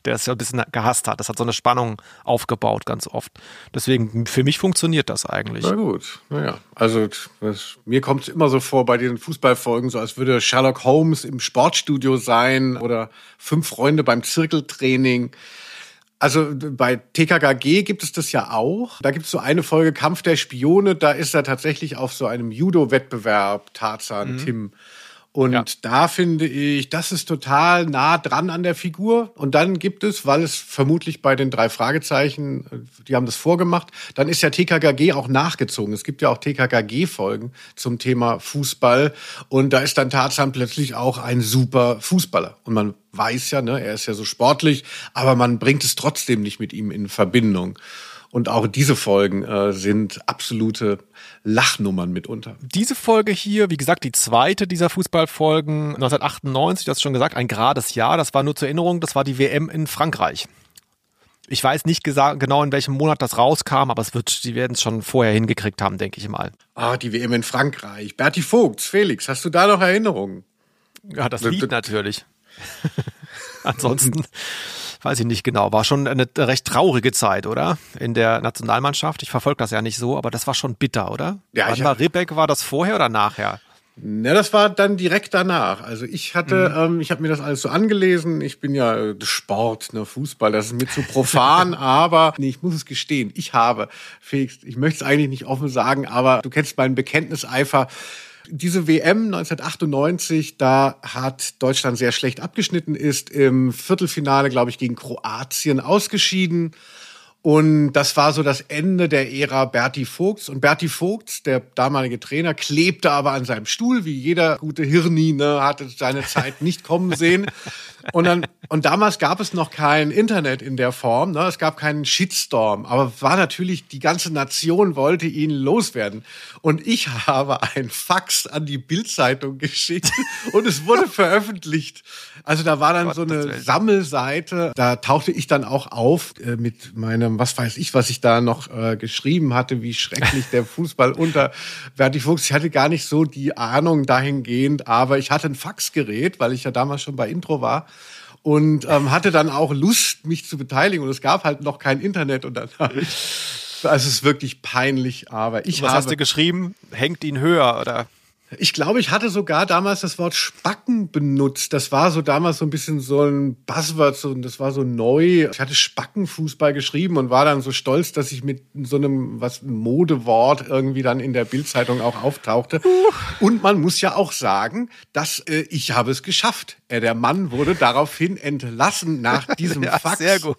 der es ja ein bisschen gehasst hat. Das hat so eine Spannung aufgebaut ganz oft. Deswegen, für mich funktioniert das eigentlich.
Na gut, naja. Also was, mir kommt es immer so vor bei den Fußballfolgen, so als würde Sherlock Holmes im Sportstudio sein oder fünf Freunde beim Zirkeltraining. Also bei TKKG gibt es das ja auch. Da gibt es so eine Folge Kampf der Spione. Da ist er tatsächlich auf so einem Judo-Wettbewerb Tarzan mhm. Tim und ja. da finde ich, das ist total nah dran an der Figur. Und dann gibt es, weil es vermutlich bei den drei Fragezeichen, die haben das vorgemacht, dann ist ja TKKG auch nachgezogen. Es gibt ja auch TKKG-Folgen zum Thema Fußball. Und da ist dann Tarzan plötzlich auch ein super Fußballer. Und man weiß ja, ne, er ist ja so sportlich, aber man bringt es trotzdem nicht mit ihm in Verbindung. Und auch diese Folgen äh, sind absolute Lachnummern mitunter.
Diese Folge hier, wie gesagt, die zweite dieser Fußballfolgen 1998, du hast schon gesagt, ein gerades Jahr. Das war nur zur Erinnerung, das war die WM in Frankreich. Ich weiß nicht genau, in welchem Monat das rauskam, aber es wird, die werden es schon vorher hingekriegt haben, denke ich mal.
Ah, die WM in Frankreich. Berti Vogts, Felix, hast du da noch Erinnerungen?
Ja, das Lied natürlich. Ansonsten weiß ich nicht genau, war schon eine recht traurige Zeit, oder? In der Nationalmannschaft. Ich verfolge das ja nicht so, aber das war schon bitter, oder?
Ja,
Wann war Ribbeck, war das vorher oder nachher?
Na, das war dann direkt danach. Also ich hatte, mhm. ähm, ich habe mir das alles so angelesen. Ich bin ja äh, Sport, ne, Fußball, das ist mir zu profan, aber nee, ich muss es gestehen. Ich habe, Felix, ich möchte es eigentlich nicht offen sagen, aber du kennst meinen Bekenntniseifer diese WM 1998, da hat Deutschland sehr schlecht abgeschnitten, ist im Viertelfinale, glaube ich, gegen Kroatien ausgeschieden. Und das war so das Ende der Ära Berti Vogts. Und Berti Vogts, der damalige Trainer, klebte aber an seinem Stuhl, wie jeder gute Hirni, ne, hatte seine Zeit nicht kommen sehen. Und dann, und damals gab es noch kein Internet in der Form, ne? es gab keinen Shitstorm, aber war natürlich, die ganze Nation wollte ihn loswerden. Und ich habe ein Fax an die Bildzeitung geschickt und es wurde veröffentlicht. Also da war dann Gott, so eine Sammelseite, da tauchte ich dann auch auf äh, mit meinem, was weiß ich, was ich da noch äh, geschrieben hatte, wie schrecklich der Fußball unter Berti Fuchs. Ich hatte gar nicht so die Ahnung dahingehend, aber ich hatte ein Faxgerät, weil ich ja damals schon bei Intro war und ähm, hatte dann auch Lust, mich zu beteiligen. Und es gab halt noch kein Internet und dann. Also es ist wirklich peinlich, aber ich
Was
habe,
hast du geschrieben? Hängt ihn höher oder?
Ich glaube, ich hatte sogar damals das Wort Spacken benutzt. Das war so damals so ein bisschen so ein Buzzword, so, das war so neu. Ich hatte Spackenfußball geschrieben und war dann so stolz, dass ich mit so einem was Modewort irgendwie dann in der Bildzeitung auch auftauchte. Und man muss ja auch sagen, dass äh, ich habe es geschafft. Äh, der Mann wurde daraufhin entlassen nach diesem
ja,
Fax.
Sehr gut.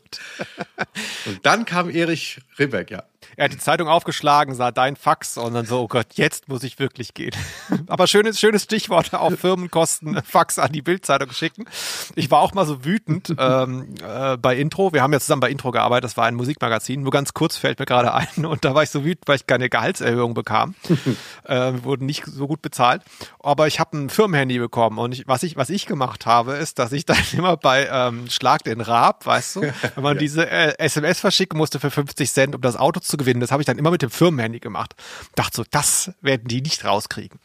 und dann kam Erich Ribbeck, ja.
Er hat die Zeitung aufgeschlagen, sah dein Fax und dann so, oh Gott, jetzt muss ich wirklich gehen. Aber schönes, schönes Stichwort auf Firmenkosten, Fax an die Bildzeitung schicken. Ich war auch mal so wütend ähm, äh, bei Intro. Wir haben ja zusammen bei Intro gearbeitet, das war ein Musikmagazin. Nur ganz kurz fällt mir gerade ein und da war ich so wütend, weil ich keine Gehaltserhöhung bekam. äh, wurden nicht so gut bezahlt. Aber ich habe ein Firmenhandy bekommen und ich, was ich, was ich gemacht habe, ist, dass ich dann immer bei ähm, Schlag den Raab, weißt du, wenn man ja. diese äh, SMS verschicken musste für 50 Cent, um das Auto zu gewinnen, das habe ich dann immer mit dem Firmenhandy gemacht. Dachte so, das werden die nicht rauskriegen.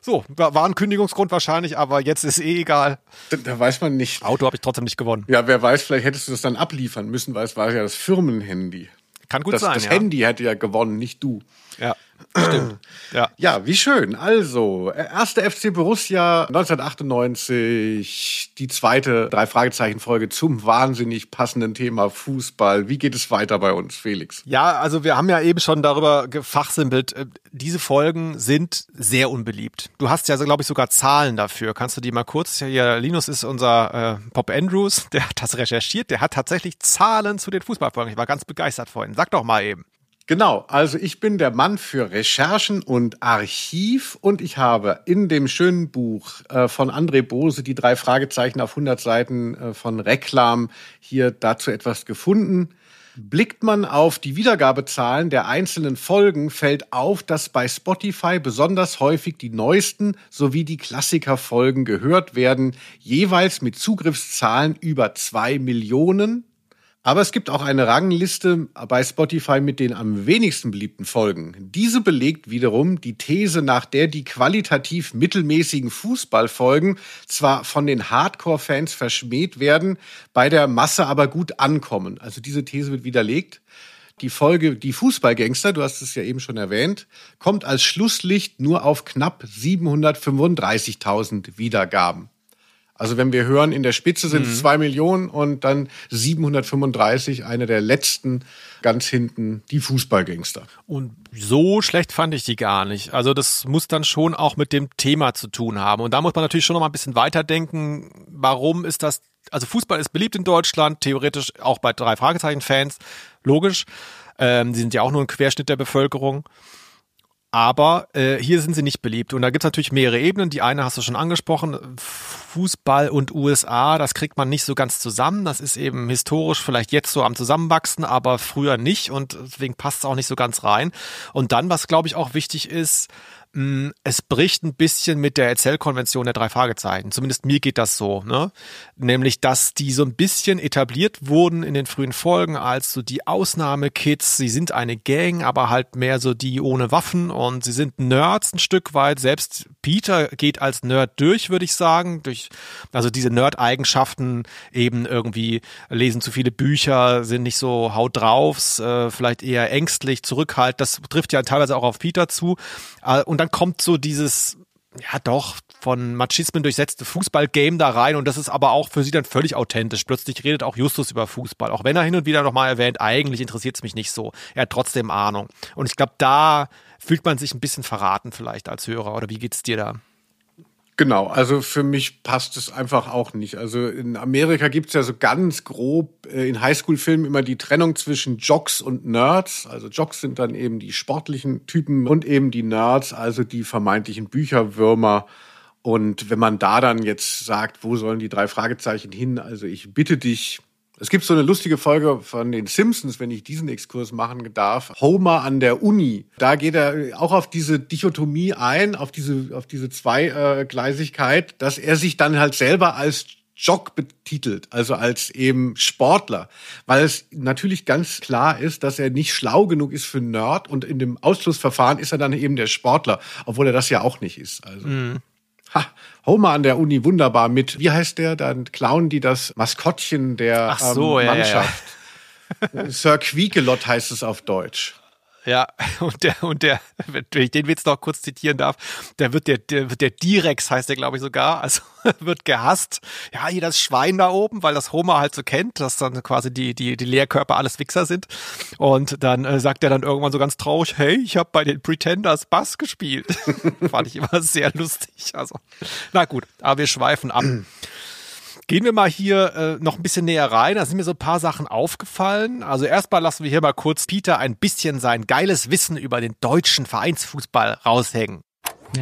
So, war ein Kündigungsgrund wahrscheinlich, aber jetzt ist eh egal.
Da, da weiß man nicht.
Auto habe ich trotzdem nicht gewonnen.
Ja, wer weiß, vielleicht hättest du das dann abliefern müssen, weil es war ja das Firmenhandy.
Kann gut
das,
sein.
Das
ja.
Handy hätte ja gewonnen, nicht du.
Ja. Stimmt.
Ja. ja, wie schön. Also, erste FC Borussia 1998, die zweite Drei-Fragezeichen-Folge zum wahnsinnig passenden Thema Fußball. Wie geht es weiter bei uns, Felix?
Ja, also wir haben ja eben schon darüber gefachsimpelt. Äh, diese Folgen sind sehr unbeliebt. Du hast ja, glaube ich, sogar Zahlen dafür. Kannst du die mal kurz? Hier, Linus ist unser äh, Pop Andrews, der hat das recherchiert. Der hat tatsächlich Zahlen zu den Fußballfolgen. Ich war ganz begeistert vorhin. Sag doch mal eben.
Genau, also ich bin der Mann für Recherchen und Archiv und ich habe in dem schönen Buch äh, von André Bose die drei Fragezeichen auf 100 Seiten äh, von Reklam hier dazu etwas gefunden. Blickt man auf die Wiedergabezahlen der einzelnen Folgen, fällt auf, dass bei Spotify besonders häufig die neuesten sowie die Klassikerfolgen gehört werden, jeweils mit Zugriffszahlen über zwei Millionen aber es gibt auch eine Rangliste bei Spotify mit den am wenigsten beliebten Folgen. Diese belegt wiederum die These, nach der die qualitativ mittelmäßigen Fußballfolgen zwar von den Hardcore-Fans verschmäht werden, bei der Masse aber gut ankommen. Also diese These wird widerlegt. Die Folge Die Fußballgangster, du hast es ja eben schon erwähnt, kommt als Schlusslicht nur auf knapp 735.000 Wiedergaben. Also wenn wir hören, in der Spitze sind es mhm. zwei Millionen und dann 735, eine der letzten ganz hinten, die Fußballgangster.
Und so schlecht fand ich die gar nicht. Also das muss dann schon auch mit dem Thema zu tun haben. Und da muss man natürlich schon noch mal ein bisschen weiterdenken. Warum ist das, also Fußball ist beliebt in Deutschland, theoretisch auch bei drei Fragezeichen-Fans, logisch. Ähm, die sind ja auch nur ein Querschnitt der Bevölkerung. Aber äh, hier sind sie nicht beliebt. Und da gibt es natürlich mehrere Ebenen. Die eine hast du schon angesprochen, Fußball und USA, das kriegt man nicht so ganz zusammen. Das ist eben historisch vielleicht jetzt so am Zusammenwachsen, aber früher nicht. Und deswegen passt es auch nicht so ganz rein. Und dann, was glaube ich auch wichtig ist, es bricht ein bisschen mit der Erzählkonvention der drei Fragezeichen. Zumindest mir geht das so, ne? Nämlich, dass die so ein bisschen etabliert wurden in den frühen Folgen als so die Ausnahmekids. Sie sind eine Gang, aber halt mehr so die ohne Waffen und sie sind Nerds ein Stück weit. Selbst Peter geht als Nerd durch, würde ich sagen. Durch, also diese Nerd-Eigenschaften eben irgendwie lesen zu viele Bücher, sind nicht so haut draufs, äh, vielleicht eher ängstlich, zurückhaltend. Das trifft ja teilweise auch auf Peter zu. Äh, und dann kommt so dieses, ja doch, von Machismen durchsetzte Fußballgame da rein und das ist aber auch für sie dann völlig authentisch. Plötzlich redet auch Justus über Fußball, auch wenn er hin und wieder nochmal erwähnt, eigentlich interessiert es mich nicht so. Er hat trotzdem Ahnung. Und ich glaube, da fühlt man sich ein bisschen verraten vielleicht als Hörer. Oder wie geht's dir da?
Genau, also für mich passt es einfach auch nicht. Also in Amerika gibt's ja so ganz grob äh, in Highschool-Filmen immer die Trennung zwischen Jocks und Nerds. Also Jocks sind dann eben die sportlichen Typen und eben die Nerds, also die vermeintlichen Bücherwürmer. Und wenn man da dann jetzt sagt, wo sollen die drei Fragezeichen hin? Also ich bitte dich, es gibt so eine lustige Folge von den Simpsons, wenn ich diesen Exkurs machen darf. Homer an der Uni. Da geht er auch auf diese Dichotomie ein, auf diese, auf diese Zweigleisigkeit, dass er sich dann halt selber als Jock betitelt, also als eben Sportler, weil es natürlich ganz klar ist, dass er nicht schlau genug ist für Nerd und in dem Ausschlussverfahren ist er dann eben der Sportler, obwohl er das ja auch nicht ist. Also. Mm. Ha, Homer an der Uni wunderbar mit, wie heißt der? Dann klauen die das Maskottchen der
so, ähm,
Mannschaft. Ja, ja, ja. Sir Quiekelot heißt es auf Deutsch.
Ja, und der, und der, wenn ich den Witz noch kurz zitieren darf, der wird der, der wird der Direx heißt der, glaube ich, sogar, also wird gehasst. Ja, hier das Schwein da oben, weil das Homer halt so kennt, dass dann quasi die, die, die Lehrkörper alles Wichser sind. Und dann äh, sagt er dann irgendwann so ganz traurig, hey, ich habe bei den Pretenders Bass gespielt. Fand ich immer sehr lustig. Also, na gut, aber wir schweifen ab. Gehen wir mal hier äh, noch ein bisschen näher rein. Da sind mir so ein paar Sachen aufgefallen. Also erstmal lassen wir hier mal kurz Peter ein bisschen sein geiles Wissen über den deutschen Vereinsfußball raushängen.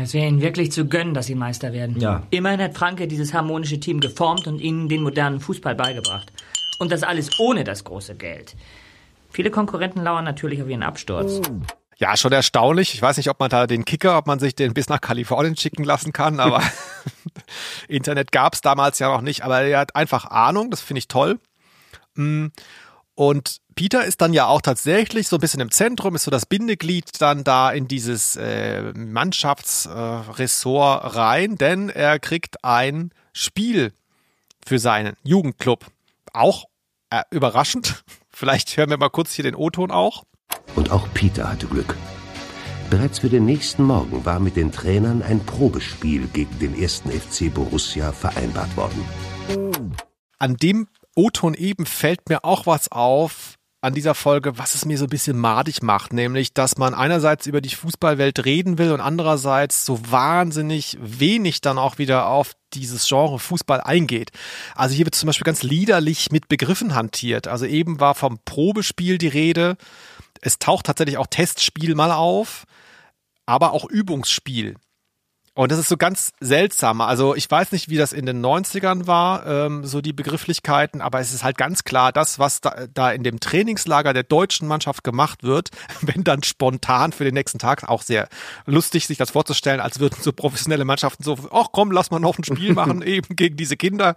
Es wäre ihnen wirklich zu gönnen, dass sie Meister werden.
Ja.
Immerhin hat Franke dieses harmonische Team geformt und ihnen den modernen Fußball beigebracht. Und das alles ohne das große Geld. Viele Konkurrenten lauern natürlich auf ihren Absturz.
Ja, schon erstaunlich. Ich weiß nicht, ob man da den Kicker, ob man sich den bis nach Kalifornien schicken lassen kann, aber Internet gab's damals ja noch nicht. Aber er hat einfach Ahnung, das finde ich toll. Mm, Und Peter ist dann ja auch tatsächlich so ein bisschen im Zentrum, ist so das Bindeglied dann da in dieses äh, Mannschaftsressort äh, rein, denn er kriegt ein Spiel für seinen Jugendclub. Auch äh, überraschend. Vielleicht hören wir mal kurz hier den O-Ton auch.
Und auch Peter hatte Glück. Bereits für den nächsten Morgen war mit den Trainern ein Probespiel gegen den ersten FC Borussia vereinbart worden.
an dem O-Ton eben fällt mir auch was auf an dieser Folge, was es mir so ein bisschen madig macht, nämlich, dass man einerseits über die Fußballwelt reden will und andererseits so wahnsinnig wenig dann auch wieder auf dieses Genre Fußball eingeht. Also hier wird zum Beispiel ganz liederlich mit Begriffen hantiert. Also eben war vom Probespiel die Rede. Es taucht tatsächlich auch Testspiel mal auf, aber auch Übungsspiel. Und das ist so ganz seltsam. Also ich weiß nicht, wie das in den 90ern war, ähm, so die Begrifflichkeiten, aber es ist halt ganz klar, das, was da, da in dem Trainingslager der deutschen Mannschaft gemacht wird, wenn dann spontan für den nächsten Tag, auch sehr lustig, sich das vorzustellen, als würden so professionelle Mannschaften so, ach komm, lass mal noch ein Spiel machen, eben gegen diese Kinder.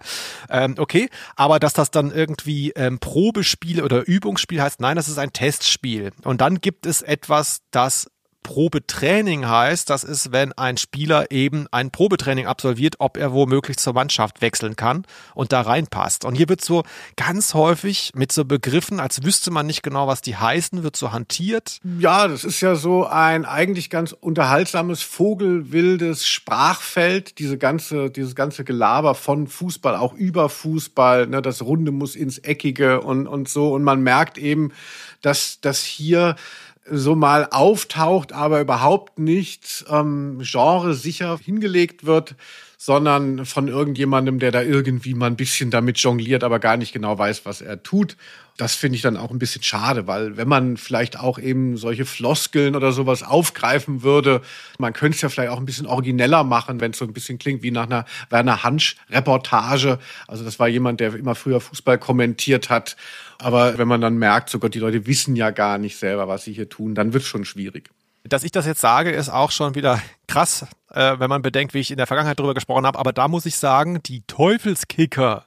Ähm, okay, aber dass das dann irgendwie ähm, Probespiel oder Übungsspiel heißt, nein, das ist ein Testspiel. Und dann gibt es etwas, das Probetraining heißt, das ist, wenn ein Spieler eben ein Probetraining absolviert, ob er womöglich zur Mannschaft wechseln kann und da reinpasst. Und hier wird so ganz häufig mit so Begriffen, als wüsste man nicht genau, was die heißen, wird so hantiert.
Ja, das ist ja so ein eigentlich ganz unterhaltsames, vogelwildes Sprachfeld, diese ganze, dieses ganze Gelaber von Fußball, auch über Fußball, ne, das Runde muss ins Eckige und, und so. Und man merkt eben, dass, dass hier so mal auftaucht, aber überhaupt nicht ähm, genresicher hingelegt wird, sondern von irgendjemandem, der da irgendwie mal ein bisschen damit jongliert, aber gar nicht genau weiß, was er tut. Das finde ich dann auch ein bisschen schade, weil wenn man vielleicht auch eben solche Floskeln oder sowas aufgreifen würde, man könnte es ja vielleicht auch ein bisschen origineller machen, wenn es so ein bisschen klingt wie nach einer Werner Hansch-Reportage. Also das war jemand, der immer früher Fußball kommentiert hat. Aber wenn man dann merkt, so Gott, die Leute wissen ja gar nicht selber, was sie hier tun, dann wird es schon schwierig.
Dass ich das jetzt sage, ist auch schon wieder krass, äh, wenn man bedenkt, wie ich in der Vergangenheit drüber gesprochen habe. Aber da muss ich sagen, die Teufelskicker,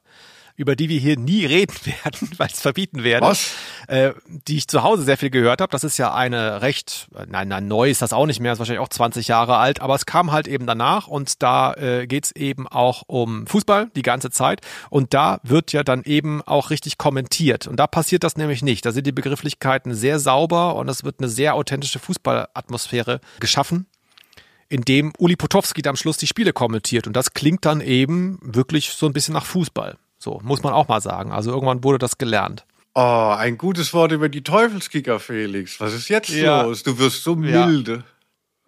über die wir hier nie reden werden, weil es verbieten werden,
Was?
Äh, die ich zu Hause sehr viel gehört habe. Das ist ja eine recht, nein, nein, neu ist das auch nicht mehr, ist wahrscheinlich auch 20 Jahre alt, aber es kam halt eben danach und da äh, geht es eben auch um Fußball die ganze Zeit und da wird ja dann eben auch richtig kommentiert und da passiert das nämlich nicht. Da sind die Begrifflichkeiten sehr sauber und es wird eine sehr authentische Fußballatmosphäre geschaffen in dem Uli Potowski da am Schluss die Spiele kommentiert. Und das klingt dann eben wirklich so ein bisschen nach Fußball. So, muss man auch mal sagen. Also irgendwann wurde das gelernt.
Oh, ein gutes Wort über die Teufelskicker, Felix. Was ist jetzt
Ja.
los? Du wirst so
Ja.
milde.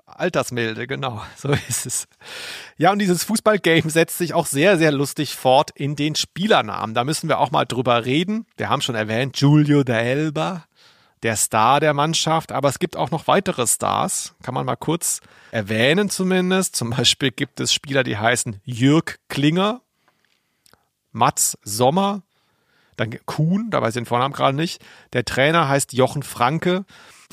Altersmilde, genau, so ist es. Ja, und dieses Fußballgame setzt sich auch sehr, sehr lustig fort in den Spielernamen. Da müssen wir auch mal drüber reden. Wir haben schon erwähnt, Giulio da Elba, der Star der Mannschaft, aber es gibt auch noch weitere Stars, kann man mal kurz erwähnen zumindest. Zum Beispiel gibt es Spieler, die heißen Jürg Klinger, Mats Sommer, dann Kuhn, da weiß ich den Vornamen gerade nicht. Der Trainer heißt Jochen Franke.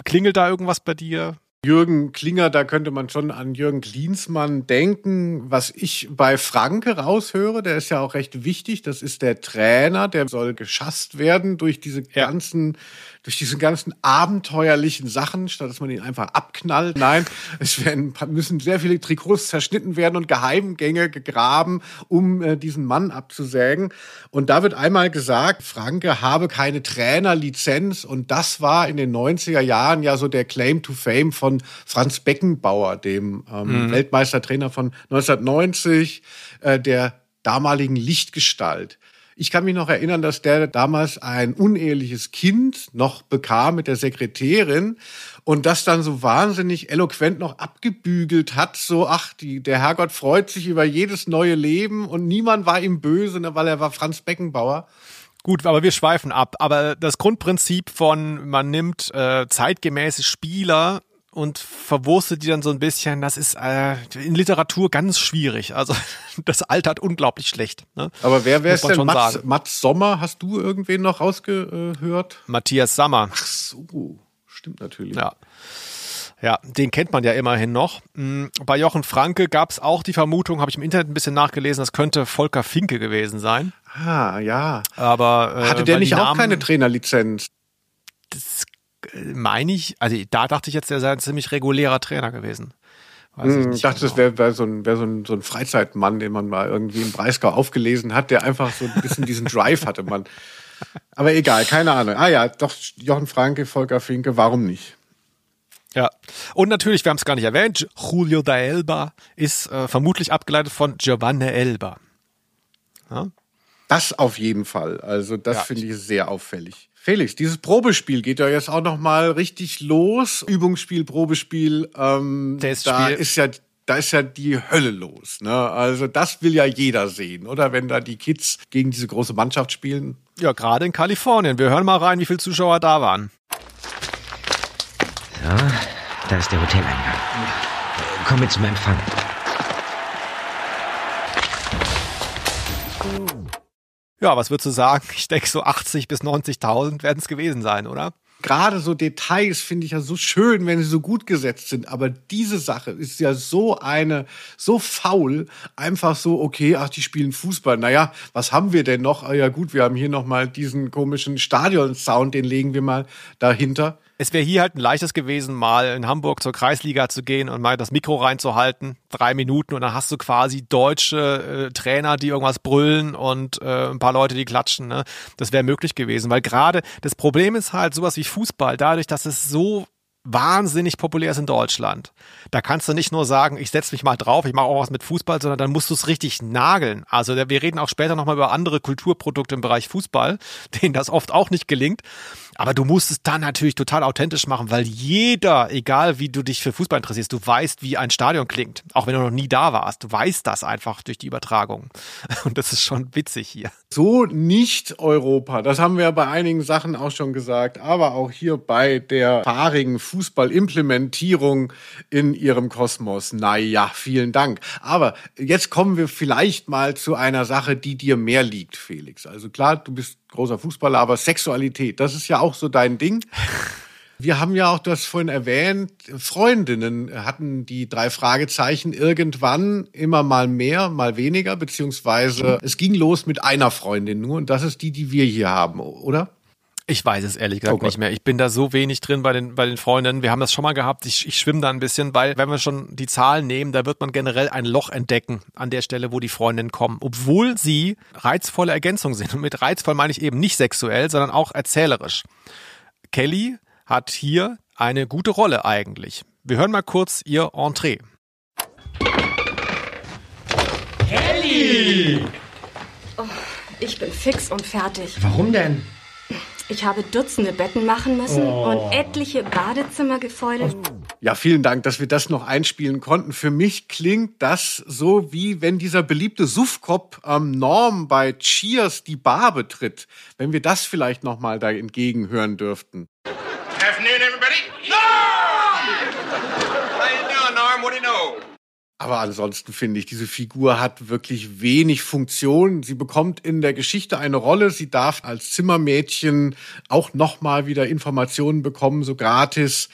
Klingelt da irgendwas bei dir?
Jürgen Klinger, da könnte man schon an Jürgen Klinsmann denken. Was ich bei Franke raushöre, der ist ja auch recht wichtig. Das ist der Trainer, der soll geschasst werden durch diese
Ja.
Durch diese ganzen abenteuerlichen Sachen, statt dass man ihn einfach abknallt. Nein, es werden, müssen sehr viele Trikots zerschnitten werden und Geheimgänge gegraben, um äh, diesen Mann abzusägen. Und da wird einmal gesagt, Franke habe keine Trainerlizenz und das war in den 90er Jahren ja so der Claim to Fame von Franz Beckenbauer, dem ähm, Weltmeistertrainer von 1990, äh, der damaligen Lichtgestalt. Ich kann mich noch erinnern, dass der damals ein uneheliches Kind noch bekam mit der Sekretärin und das dann so wahnsinnig eloquent noch abgebügelt hat, so ach, die, der Herrgott freut sich über jedes neue Leben und niemand war ihm böse, ne, weil er war Franz Beckenbauer.
Gut, aber wir schweifen ab. Aber das Grundprinzip von, man nimmt äh, zeitgemäße Spieler und verwurstet die dann so ein bisschen, das ist äh, in Literatur ganz schwierig. Also das altert unglaublich schlecht. Ne?
Aber wer wäre es denn? Mats, Mats Sommer, hast du irgendwen noch rausgehört?
Matthias Sommer.
Ach so, stimmt natürlich.
Ja. Ja, den kennt man ja immerhin noch. Mm, bei Jochen Franke gab es auch die Vermutung, habe ich im Internet ein bisschen nachgelesen, das könnte Volker Finke gewesen sein.
Ah, ja.
Aber
äh, hatte der nicht auch keine Trainerlizenz?
Das meine ich, also da dachte ich jetzt, der sei ein ziemlich regulärer Trainer gewesen.
Weiß ich, hm, ich dachte, genau. das wäre wär so, ein, wär so, ein, so ein Freizeitmann, den man mal irgendwie im Breisgau aufgelesen hat, der einfach so ein bisschen diesen Drive hatte. Man. Aber egal, keine Ahnung. Ah ja, doch, Jochen Franke, Volker Finke, warum nicht?
Ja, und natürlich, wir haben es gar nicht erwähnt, Julio da Elba ist äh, vermutlich abgeleitet von Giovanni Elba.
Ja? Das auf jeden Fall. Also das ja. finde ich sehr auffällig. Felix, dieses Probespiel geht ja jetzt auch noch mal richtig los. Übungsspiel, Probespiel. Ähm, da ist ja da ist ja die Hölle los. Ne? Also das will ja jeder sehen, oder? Wenn da die Kids gegen diese große Mannschaft spielen.
Ja, gerade in Kalifornien. Wir hören mal rein, wie viele Zuschauer da waren.
So, da ist der Hoteleingang. Komm mit zum Empfang.
Ja, was würdest du sagen? Ich denke, so 80 bis 90.000 werden es gewesen sein, oder?
Gerade so Details finde ich ja so schön, wenn sie so gut gesetzt sind. Aber diese Sache ist ja so eine, so faul. Einfach so, okay, ach, die spielen Fußball. Naja, was haben wir denn noch? Ah, ja gut, wir haben hier nochmal diesen komischen Stadion-Sound, den legen wir mal dahinter
es wäre hier halt ein leichtes gewesen, mal in Hamburg zur Kreisliga zu gehen und mal das Mikro reinzuhalten, drei Minuten und dann hast du quasi deutsche äh, Trainer, die irgendwas brüllen und äh, ein paar Leute, die klatschen. Ne? Das wäre möglich gewesen, weil gerade das Problem ist halt sowas wie Fußball, dadurch, dass es so wahnsinnig populär ist in Deutschland. Da kannst du nicht nur sagen, ich setze mich mal drauf, ich mache auch was mit Fußball, sondern dann musst du es richtig nageln. Also wir reden auch später nochmal über andere Kulturprodukte im Bereich Fußball, denen das oft auch nicht gelingt. Aber du musst es dann natürlich total authentisch machen, weil jeder, egal wie du dich für Fußball interessierst, du weißt, wie ein Stadion klingt. Auch wenn du noch nie da warst. Du weißt das einfach durch die Übertragung. Und das ist schon witzig hier.
So nicht Europa. Das haben wir bei einigen Sachen auch schon gesagt. Aber auch hier bei der fahrigen Fußballimplementierung in ihrem Kosmos. Naja, vielen Dank. Aber jetzt kommen wir vielleicht mal zu einer Sache, die dir mehr liegt, Felix. Also klar, du bist großer Fußballer, aber Sexualität, das ist ja auch so dein Ding. Wir haben ja auch das vorhin erwähnt, Freundinnen hatten die drei Fragezeichen irgendwann immer mal mehr, mal weniger, beziehungsweise es ging los mit einer Freundin nur und das ist die, die wir hier haben, oder?
Ich weiß es ehrlich gesagt oh nicht mehr. Ich bin da so wenig drin bei den, bei den Freundinnen. Wir haben das schon mal gehabt. Ich, ich schwimme da ein bisschen, weil wenn wir schon die Zahlen nehmen, da wird man generell ein Loch entdecken an der Stelle, wo die Freundinnen kommen. Obwohl sie reizvolle Ergänzungen sind. Und mit reizvoll meine ich eben nicht sexuell, sondern auch erzählerisch. Kelly hat hier eine gute Rolle eigentlich. Wir hören mal kurz ihr Entree.
Kelly! Oh, ich bin fix und fertig.
Warum denn?
Ich habe Dutzende Betten machen müssen oh. und etliche Badezimmer gefeudelt.
Ja, vielen Dank, dass wir das noch einspielen konnten. Für mich klingt das so, wie wenn dieser beliebte Suffkopf ähm, Norm bei Cheers die Bar betritt. Wenn wir das vielleicht noch mal da entgegenhören dürften. Aber ansonsten finde ich, diese Figur hat wirklich wenig Funktion. Sie bekommt in der Geschichte eine Rolle. Sie darf als Zimmermädchen auch nochmal wieder Informationen bekommen, so gratis.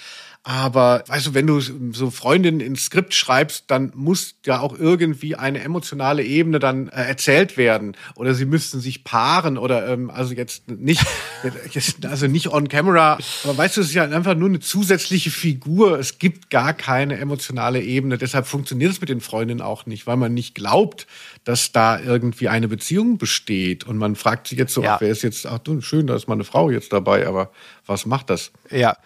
Aber weißt du, wenn du so Freundinnen ins Skript schreibst, dann muss ja auch irgendwie eine emotionale Ebene dann äh, erzählt werden. Oder sie müssten sich paaren oder ähm, also jetzt nicht, jetzt, also nicht on camera. Aber weißt du, es ist ja einfach nur eine zusätzliche Figur. Es gibt gar keine emotionale Ebene. Deshalb funktioniert es mit den Freundinnen auch nicht, weil man nicht glaubt, dass da irgendwie eine Beziehung besteht. Und man fragt sich jetzt so, ja. ach, wer ist jetzt, ach du, schön, da ist meine Frau jetzt dabei, aber was macht das?
Ja.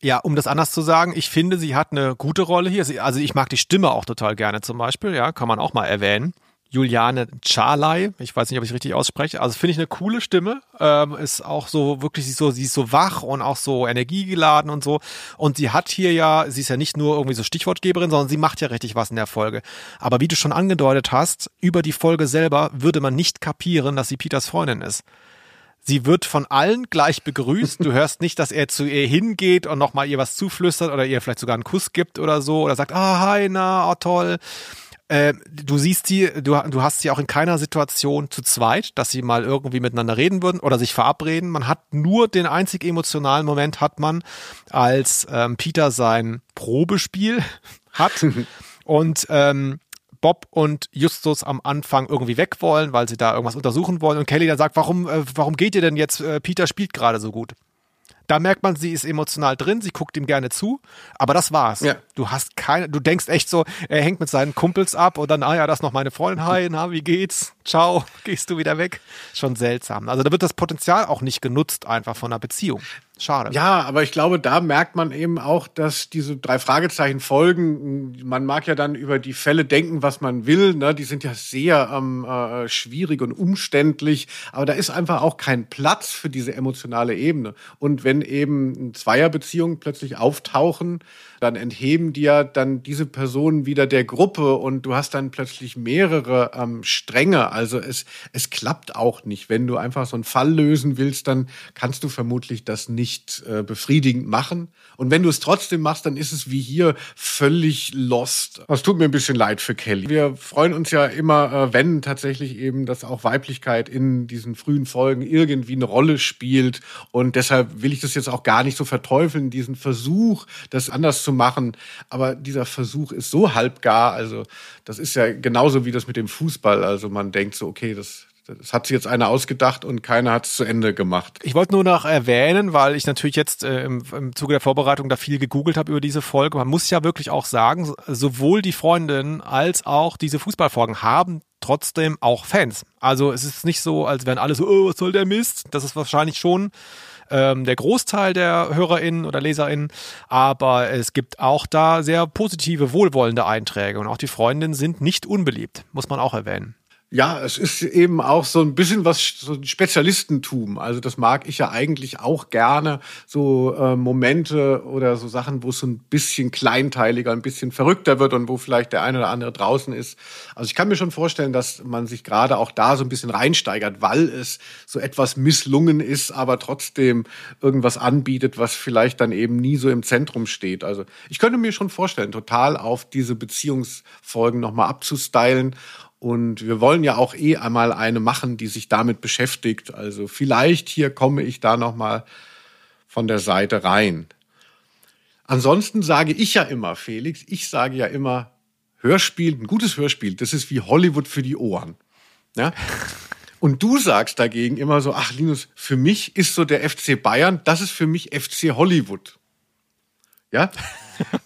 Ja, um das anders zu sagen, ich finde, sie hat eine gute Rolle hier. Also ich mag die Stimme auch total gerne zum Beispiel, ja, kann man auch mal erwähnen. Juliane Charley. Ich weiß nicht, ob ich richtig ausspreche. Also finde ich eine coole Stimme. Ähm, ist auch so wirklich so, sie ist so wach und auch so energiegeladen und so. Und sie hat hier ja, sie ist ja nicht nur irgendwie so Stichwortgeberin, sondern sie macht ja richtig was in der Folge. Aber wie du schon angedeutet hast, über die Folge selber würde man nicht kapieren, dass sie Peters Freundin ist. Sie wird von allen gleich begrüßt. Du hörst nicht, dass er zu ihr hingeht und nochmal ihr was zuflüstert oder ihr vielleicht sogar einen Kuss gibt oder so oder sagt, ah, hi, na, oh, toll. Äh, du siehst sie, du, du hast sie auch in keiner Situation zu zweit, dass sie mal irgendwie miteinander reden würden oder sich verabreden. Man hat nur den einzig emotionalen Moment hat man, als ähm, Peter sein Probespiel hat und ähm, Bob und Justus am Anfang irgendwie weg wollen, weil sie da irgendwas untersuchen wollen und Kelly dann sagt, warum, äh, warum geht ihr denn jetzt? Äh, Peter spielt gerade so gut. Da merkt man, sie ist emotional drin, sie guckt ihm gerne zu, aber das war's. Ja. Du hast keine, du denkst echt so, er hängt mit seinen Kumpels ab und dann, ah ja, das ist noch meine Freundin, hi, na, wie geht's? Ciao, gehst du wieder weg? Schon seltsam. Also da wird das Potenzial auch nicht genutzt einfach von einer Beziehung. Schade.
Ja, aber ich glaube, da merkt man eben auch, dass diese drei Fragezeichen folgen. Man mag ja dann über die Fälle denken, was man will. Ne? Die sind ja sehr ähm, äh, schwierig und umständlich. Aber da ist einfach auch kein Platz für diese emotionale Ebene. Und wenn eben Zweierbeziehungen plötzlich auftauchen, dann entheben die ja dann diese Personen wieder der Gruppe und du hast dann plötzlich mehrere ähm, Stränge. Also es, es klappt auch nicht. Wenn du einfach so einen Fall lösen willst, dann kannst du vermutlich das nicht äh, befriedigend machen. Und wenn du es trotzdem machst, dann ist es wie hier völlig lost. Das tut mir ein bisschen leid für Kelly. Wir freuen uns ja immer, äh, wenn tatsächlich eben, dass auch Weiblichkeit in diesen frühen Folgen irgendwie eine Rolle spielt. Und deshalb will ich das jetzt auch gar nicht so verteufeln, diesen Versuch, das anders zu machen. Aber dieser Versuch ist so halbgar. Also das ist ja genauso wie das mit dem Fußball. Also man denkt so, okay, das das hat sich jetzt einer ausgedacht und keiner hat es zu Ende gemacht.
Ich wollte nur noch erwähnen, weil ich natürlich jetzt äh, im, im Zuge der Vorbereitung da viel gegoogelt habe über diese Folge. Man muss ja wirklich auch sagen, sowohl die Freundin als auch diese Fußballfolgen haben trotzdem auch Fans. Also es ist nicht so, als wären alle so, oh, was soll der Mist? Das ist wahrscheinlich schon ähm, der Großteil der HörerInnen oder LeserInnen, aber es gibt auch da sehr positive, wohlwollende Einträge und auch die Freundinnen sind nicht unbeliebt, muss man auch erwähnen.
Ja, es ist eben auch so ein bisschen was, so ein Spezialistentum. Also das mag ich ja eigentlich auch gerne, so äh, Momente oder so Sachen, wo es so ein bisschen kleinteiliger, ein bisschen verrückter wird und wo vielleicht der eine oder andere draußen ist. Also ich kann mir schon vorstellen, dass man sich gerade auch da so ein bisschen reinsteigert, weil es so etwas misslungen ist, aber trotzdem irgendwas anbietet, was vielleicht dann eben nie so im Zentrum steht. Also ich könnte mir schon vorstellen, total auf diese Beziehungsfolgen nochmal abzustylen und wir wollen ja auch eh einmal eine machen, die sich damit beschäftigt. Also vielleicht hier komme ich da noch mal von der Seite rein. Ansonsten sage ich ja immer, Felix, ich sage ja immer, Hörspiel, ein gutes Hörspiel, das ist wie Hollywood für die Ohren. Ja? Und du sagst dagegen immer so, ach Linus, für mich ist so der FC Bayern, das ist für mich FC Hollywood. Ja?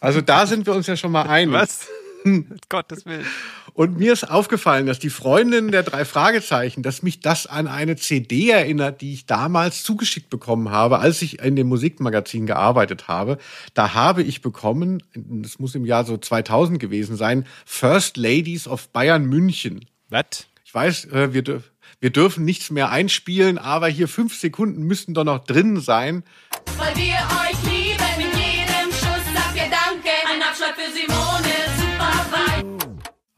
Also da sind wir uns ja schon mal einig.
Was? Gottes Willen.
Und mir ist aufgefallen, dass die Freundin der drei Fragezeichen, dass mich das an eine CD erinnert, die ich damals zugeschickt bekommen habe, als ich in dem Musikmagazin gearbeitet habe. Da habe ich bekommen, das muss im Jahr so 2000 gewesen sein, First Ladies of Bayern München.
Was?
Ich weiß, äh, wir, dürfen wir dürfen nichts mehr einspielen, aber hier fünf Sekunden müssten doch noch drin sein. Weil wir euch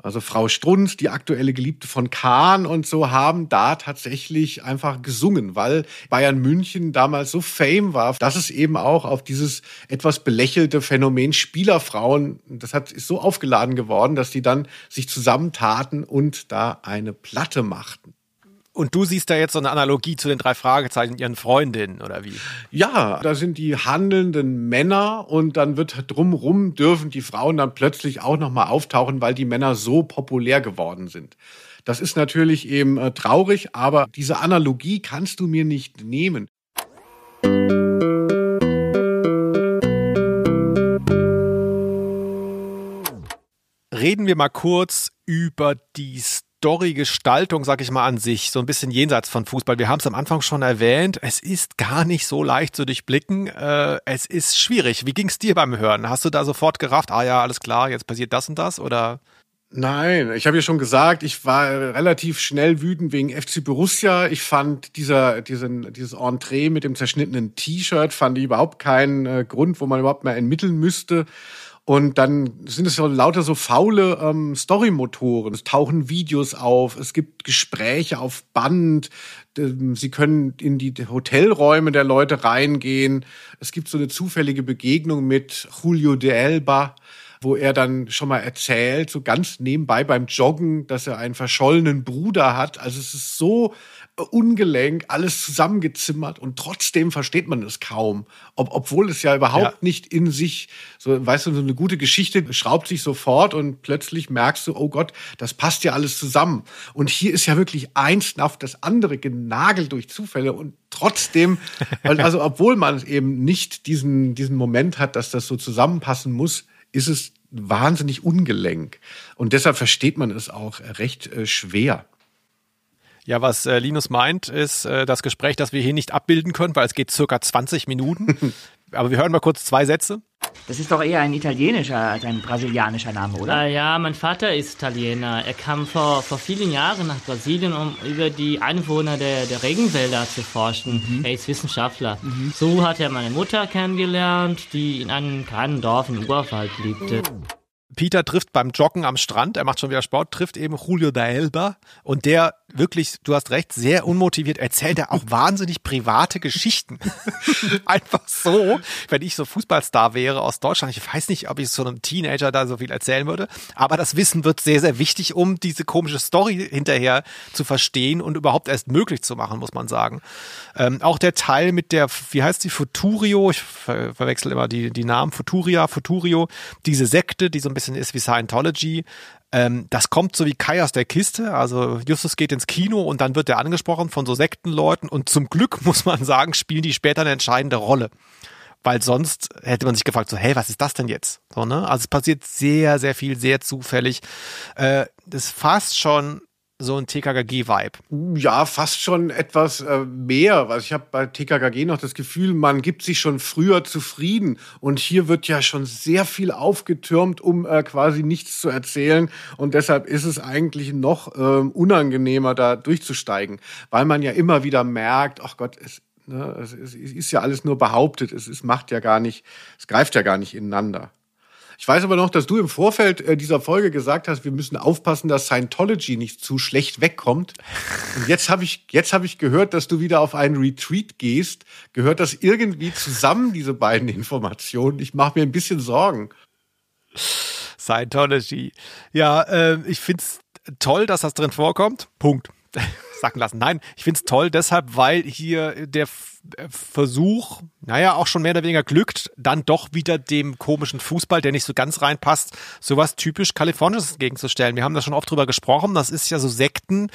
Also Frau Strunz, die aktuelle Geliebte von Kahn und so haben da tatsächlich einfach gesungen, weil Bayern München damals so fame war, dass es eben auch auf dieses etwas belächelte Phänomen Spielerfrauen, das hat, ist so aufgeladen geworden, dass die dann sich zusammentaten und da eine Platte machten.
Und du siehst da jetzt so eine Analogie zu den drei Fragezeichen, ihren Freundinnen, oder wie?
Ja, da sind die handelnden Männer und dann wird drumrum dürfen die Frauen dann plötzlich auch nochmal auftauchen, weil die Männer so populär geworden sind. Das ist natürlich eben äh, traurig, aber diese Analogie kannst du mir nicht nehmen.
Reden wir mal kurz über die Story-Gestaltung, sag ich mal, an sich, so ein bisschen jenseits von Fußball. Wir haben es am Anfang schon erwähnt, es ist gar nicht so leicht zu durchblicken. Äh, es ist schwierig. Wie ging es dir beim Hören? Hast du da sofort gerafft, ah ja, alles klar, jetzt passiert das und das? Oder?
Nein, ich habe ja schon gesagt, ich war relativ schnell wütend wegen FC Borussia. Ich fand dieser, diesen, dieses Entree mit dem zerschnittenen T-Shirt fand ich überhaupt keinen äh, Grund, wo man überhaupt mehr ermitteln müsste. Und dann sind es so lauter so faule ähm, Story-Motoren. Es tauchen Videos auf, es gibt Gespräche auf Band, ähm, sie können in die Hotelräume der Leute reingehen. Es gibt so eine zufällige Begegnung mit Julio de Elba wo er dann schon mal erzählt, so ganz nebenbei beim Joggen, dass er einen verschollenen Bruder hat. Also es ist so ungelenk, alles zusammengezimmert und trotzdem versteht man es kaum. Ob, obwohl es ja überhaupt ja. nicht in sich, so, weißt du, so eine gute Geschichte schraubt sich sofort und plötzlich merkst du, oh Gott, das passt ja alles zusammen. Und hier ist ja wirklich eins auf das andere genagelt durch Zufälle und trotzdem, also obwohl man eben nicht diesen, diesen Moment hat, dass das so zusammenpassen muss, ist es wahnsinnig ungelenk. Und deshalb versteht man es auch recht äh, schwer.
Ja, was äh, Linus meint, ist äh, das Gespräch, das wir hier nicht abbilden können, weil es geht circa 20 Minuten. Aber wir hören mal kurz zwei Sätze.
Das ist doch eher ein italienischer als ein brasilianischer Name, oder?
Ah, ja, mein Vater ist Italiener. Er kam vor, vor vielen Jahren nach Brasilien, um über die Einwohner der, der Regenwälder zu forschen. Mhm. Er ist Wissenschaftler. Mhm. So hat er meine Mutter kennengelernt, die in einem kleinen Dorf im Urwald lebte.
Peter trifft beim Joggen am Strand, er macht schon wieder Sport, trifft eben Julio da Elba und der wirklich, du hast recht, sehr unmotiviert erzählt er auch wahnsinnig private Geschichten. Einfach so, wenn ich so Fußballstar wäre aus Deutschland, ich weiß nicht, ob ich so einem Teenager da so viel erzählen würde, aber das Wissen wird sehr, sehr wichtig, um diese komische Story hinterher zu verstehen und überhaupt erst möglich zu machen, muss man sagen. Ähm, auch der Teil mit der, wie heißt die, Futurio, ich ver verwechsel immer die, die Namen, Futuria, Futurio, diese Sekte, die so ein bisschen ist wie Scientology, ähm, das kommt so wie Kai aus der Kiste. Also Justus geht ins Kino und dann wird er angesprochen von so Sektenleuten und zum Glück muss man sagen, spielen die später eine entscheidende Rolle. Weil sonst hätte man sich gefragt, so, hey, was ist das denn jetzt? So, ne? Also es passiert sehr, sehr viel, sehr zufällig. Äh, das fast schon so ein TKKG-Vibe.
Ja, fast schon etwas äh, mehr. Also ich habe bei TKKG noch das Gefühl, man gibt sich schon früher zufrieden. Und hier wird ja schon sehr viel aufgetürmt, um äh, quasi nichts zu erzählen. Und deshalb ist es eigentlich noch äh, unangenehmer, da durchzusteigen, weil man ja immer wieder merkt, ach Gott, es, ne, es, ist ja alles nur behauptet. Es macht ja gar nicht, es greift ja gar nicht ineinander. Ich weiß aber noch, dass du im Vorfeld äh, dieser Folge gesagt hast, wir müssen aufpassen, dass Scientology nicht zu schlecht wegkommt. Und jetzt habe ich, jetzt habe ich gehört, dass du wieder auf einen Retreat gehst. Gehört das irgendwie zusammen, diese beiden Informationen? Ich mache mir ein bisschen Sorgen.
Scientology. Ja, äh, ich find's toll, dass das drin vorkommt. Punkt. Sacken lassen. Nein, ich find's toll deshalb, weil hier der Versuch, naja, auch schon mehr oder weniger glückt, dann doch wieder dem komischen Fußball, der nicht so ganz reinpasst, sowas typisch Kalifornisches entgegenzustellen. Wir haben da schon oft drüber gesprochen, das ist ja so Sekten,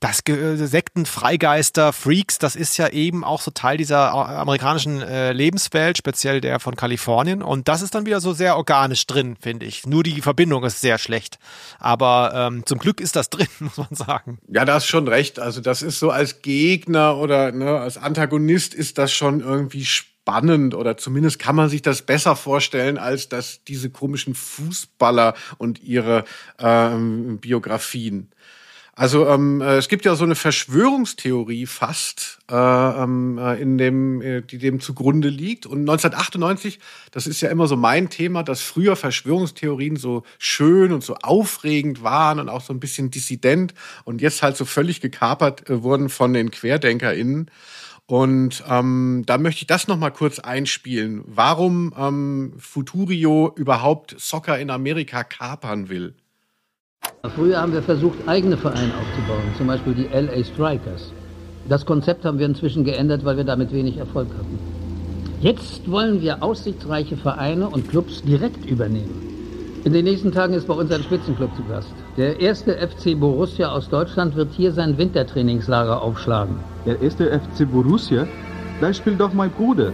das Sekten, Freigeister, Freaks, das ist ja eben auch so Teil dieser amerikanischen äh, Lebenswelt, speziell der von Kalifornien. Und das ist dann wieder so sehr organisch drin, finde ich. Nur die Verbindung ist sehr schlecht. Aber ähm, zum Glück ist das drin, muss man sagen.
Ja, da hast schon recht. Also das ist so als Gegner oder ne, als Antagonist ist, ist das schon irgendwie spannend oder zumindest kann man sich das besser vorstellen, als dass diese komischen Fußballer und ihre ähm, Biografien. Also ähm, äh, es gibt ja so eine Verschwörungstheorie fast, äh, ähm, äh, in dem, äh, die dem zugrunde liegt. Und 1998, das ist ja immer so mein Thema, dass früher Verschwörungstheorien so schön und so aufregend waren und auch so ein bisschen dissident und jetzt halt so völlig gekapert wurden von den QuerdenkerInnen. Und ähm, da möchte ich das noch mal kurz einspielen. Warum ähm, Futurio überhaupt Soccer in Amerika kapern will.
Früher haben wir versucht, eigene Vereine aufzubauen, zum Beispiel die LA Strikers. Das Konzept haben wir inzwischen geändert, weil wir damit wenig Erfolg hatten. Jetzt wollen wir aussichtsreiche Vereine und Clubs direkt übernehmen. In den nächsten Tagen ist bei uns ein Spitzenclub zu Gast. Der erste FC Borussia aus Deutschland wird hier sein Wintertrainingslager aufschlagen.
Der erste FC Borussia? Da spielt doch mein Bruder.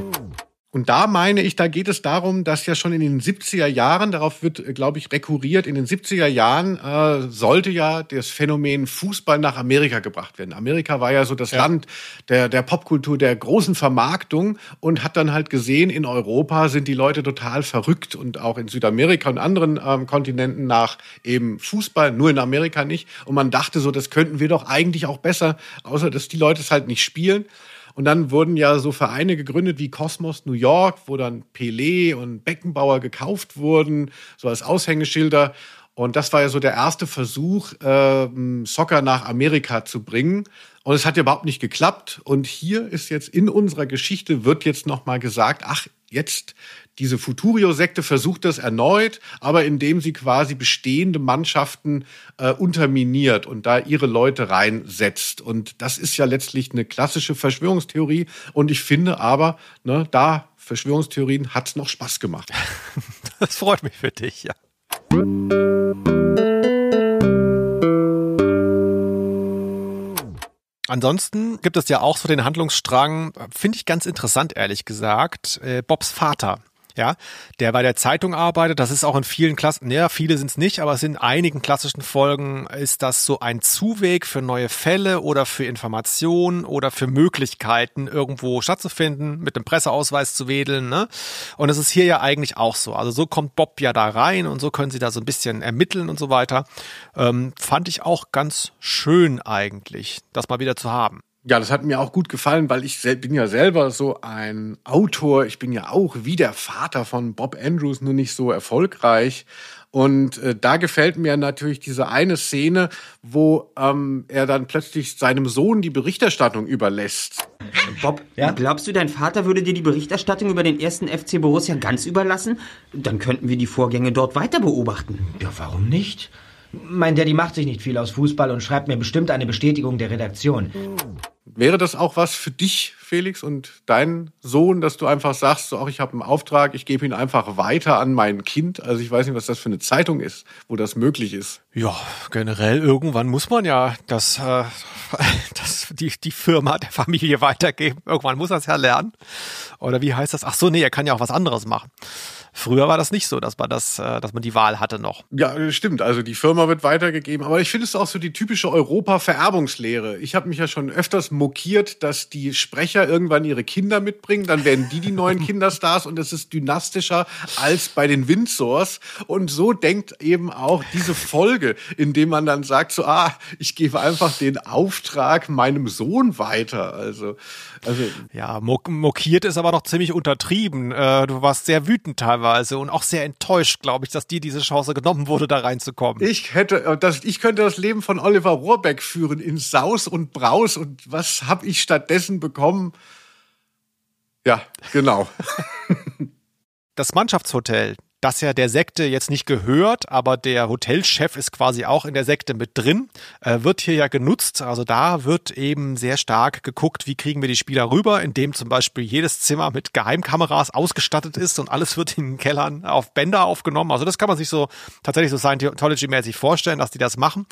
Und da meine ich, da geht es darum, dass ja schon in den 70er Jahren, darauf wird, äh, glaube ich, rekurriert, in den 70er Jahren äh, sollte ja das Phänomen Fußball nach Amerika gebracht werden. Amerika war ja so das ja. Land der, der Popkultur, der großen Vermarktung und hat dann halt gesehen, in Europa sind die Leute total verrückt und auch in Südamerika und anderen ähm, Kontinenten nach eben Fußball, nur in Amerika nicht. Und man dachte so, das könnten wir doch eigentlich auch besser, außer dass die Leute es halt nicht spielen. Und dann wurden ja so Vereine gegründet wie Cosmos New York, wo dann Pelé und Beckenbauer gekauft wurden, so als Aushängeschilder. Und das war ja so der erste Versuch, äh, Soccer nach Amerika zu bringen. Und es hat ja überhaupt nicht geklappt. Und hier ist jetzt in unserer Geschichte wird jetzt nochmal gesagt, ach, jetzt diese Futurio-Sekte versucht das erneut, aber indem sie quasi bestehende Mannschaften äh, unterminiert und da ihre Leute reinsetzt. Und das ist ja letztlich eine klassische Verschwörungstheorie. Und ich finde aber, ne, da Verschwörungstheorien hat's noch Spaß gemacht.
Das freut mich für dich, ja. Ansonsten gibt es ja auch so den Handlungsstrang, finde ich ganz interessant, ehrlich gesagt, äh, Bobs Vater ja, der bei der Zeitung arbeitet. Das ist auch in vielen Klassen, ja, viele sind es nicht, aber es in einigen klassischen Folgen ist das so ein Zuweg für neue Fälle oder für Informationen oder für Möglichkeiten, irgendwo stattzufinden, mit dem Presseausweis zu wedeln. Ne? Und es ist hier ja eigentlich auch so. Also so kommt Bob ja da rein und so können sie da so ein bisschen ermitteln und so weiter. Ähm, fand ich auch ganz schön eigentlich, das mal wieder zu haben.
Ja, das hat mir auch gut gefallen, weil ich bin ja selber so ein Autor. Ich bin ja auch wie der Vater von Bob Andrews, nur nicht so erfolgreich. Und äh, da gefällt mir natürlich diese eine Szene, wo ähm, er dann plötzlich seinem Sohn die Berichterstattung überlässt.
Bob, ja? glaubst du, dein Vater würde dir die Berichterstattung über den ersten FC Borussia ganz überlassen? Dann könnten wir die Vorgänge dort weiter beobachten.
Ja, warum nicht? Mein Daddy macht sich nicht viel aus Fußball und schreibt mir bestimmt eine Bestätigung der Redaktion.
Wäre das auch was für dich, Felix, und deinen Sohn, dass du einfach sagst, so, auch ich habe einen Auftrag, ich gebe ihn einfach weiter an mein Kind? Also ich weiß nicht, was das für eine Zeitung ist, wo das möglich ist.
Ja, generell irgendwann muss man ja das, äh, das die, die Firma der Familie weitergeben. Irgendwann muss er es ja lernen. Oder wie heißt das? Ach so, nee, er kann ja auch was anderes machen. Früher war das nicht so, dass man das, äh, dass man die Wahl hatte noch.
Ja, stimmt. Also die Firma wird weitergegeben. Aber ich finde es auch so die typische Europa-Vererbungslehre. Ich habe mich ja schon öfters mokiert, dass die Sprecher irgendwann ihre Kinder mitbringen. Dann werden die die neuen Kinderstars und es ist dynastischer als bei den Windsors. Und so denkt eben auch diese Folge, indem man dann sagt so, ah, ich gebe einfach den Auftrag meinem Sohn weiter. Also, also
ja, mokiert ist aber noch ziemlich untertrieben. Äh, du warst sehr wütend teilweise teilweise und auch sehr enttäuscht, glaube ich, dass dir diese Chance genommen wurde, da reinzukommen.
Ich hätte, äh, das, ich könnte das Leben von Oliver Rohrbeck führen in Saus und Braus und was habe ich stattdessen bekommen? Ja, genau.
Das Mannschaftshotel, das ja der Sekte jetzt nicht gehört, aber der Hotelchef ist quasi auch in der Sekte mit drin, äh, wird hier ja genutzt. Also da wird eben sehr stark geguckt, wie kriegen wir die Spieler rüber, indem zum Beispiel jedes Zimmer mit Geheimkameras ausgestattet ist und alles wird in den Kellern auf Bänder aufgenommen. Also das kann man sich so tatsächlich so Scientology-mäßig vorstellen, dass die das machen.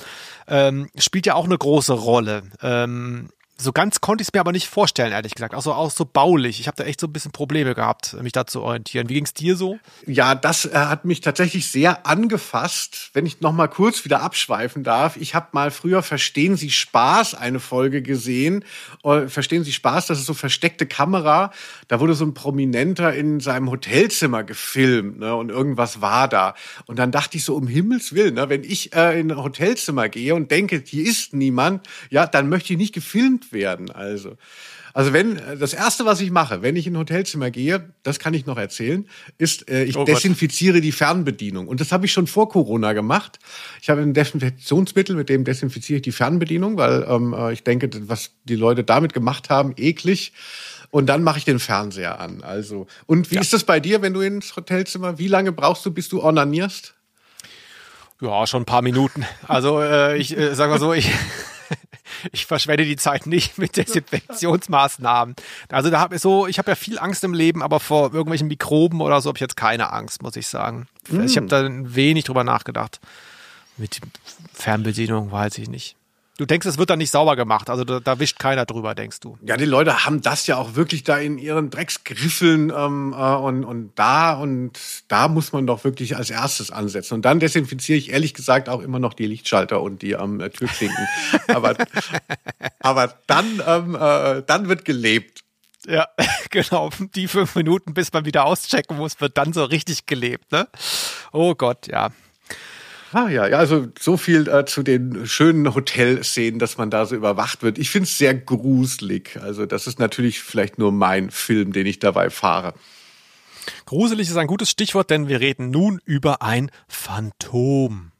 Ähm, spielt ja auch eine große Rolle. Ähm, so ganz konnte ich es mir aber nicht vorstellen, ehrlich gesagt. Also auch so baulich. Ich habe da echt so ein bisschen Probleme gehabt, mich da zu orientieren. Wie ging es dir so?
Ja, das äh, hat mich tatsächlich sehr angefasst. Wenn ich noch mal kurz wieder abschweifen darf. Ich habe mal früher Verstehen Sie Spaß eine Folge gesehen. Äh, Verstehen Sie Spaß, das ist so versteckte Kamera. Da wurde so ein Prominenter in seinem Hotelzimmer gefilmt ne, und irgendwas war da. Und dann dachte ich so, um Himmels Willen, ne, wenn ich äh, in ein Hotelzimmer gehe und denke, hier ist niemand, ja, dann möchte ich nicht gefilmt werden. Also, also wenn das erste, was ich mache, wenn ich in ein Hotelzimmer gehe, das kann ich noch erzählen, ist, äh, ich oh desinfiziere die Fernbedienung. Und das habe ich schon vor Corona gemacht. Ich habe ein Desinfektionsmittel, mit dem desinfiziere ich die Fernbedienung, weil ähm, äh, ich denke, was die Leute damit gemacht haben, eklig. Und dann mache ich den Fernseher an. Also und wie ja. ist das bei dir, wenn du ins Hotelzimmer? Wie lange brauchst du, bis du onanierst?
Ja, schon ein paar Minuten. Also äh, ich äh, sag mal so, ich ich verschwende die Zeit nicht mit Desinfektionsmaßnahmen. Also da habe ich so, ich habe ja viel Angst im Leben, aber vor irgendwelchen Mikroben oder so habe ich jetzt keine Angst, muss ich sagen. Mm. Ich habe da wenig drüber nachgedacht. Mit Fernbedienung weiß ich nicht. Du denkst, es wird dann nicht sauber gemacht, also da, da, wischt keiner drüber, denkst du?
Ja, die Leute haben das ja auch wirklich da in ihren Drecksgriffeln ähm, äh, und, und da und da muss man doch wirklich als erstes ansetzen. Und dann desinfiziere ich ehrlich gesagt auch immer noch die Lichtschalter und die am ähm, Türklinken. aber, aber dann, ähm, äh, dann wird gelebt.
Ja, genau. Die fünf Minuten, bis man wieder auschecken muss, wird dann so richtig gelebt, ne? Oh Gott, ja.
Ah ja, ja, also so viel äh, zu den schönen Hotelszenen, dass man da so überwacht wird. Ich finde es sehr gruselig. Also das ist natürlich vielleicht nur mein Film, den ich dabei fahre.
Gruselig ist ein gutes Stichwort, denn wir reden nun über ein Phantom.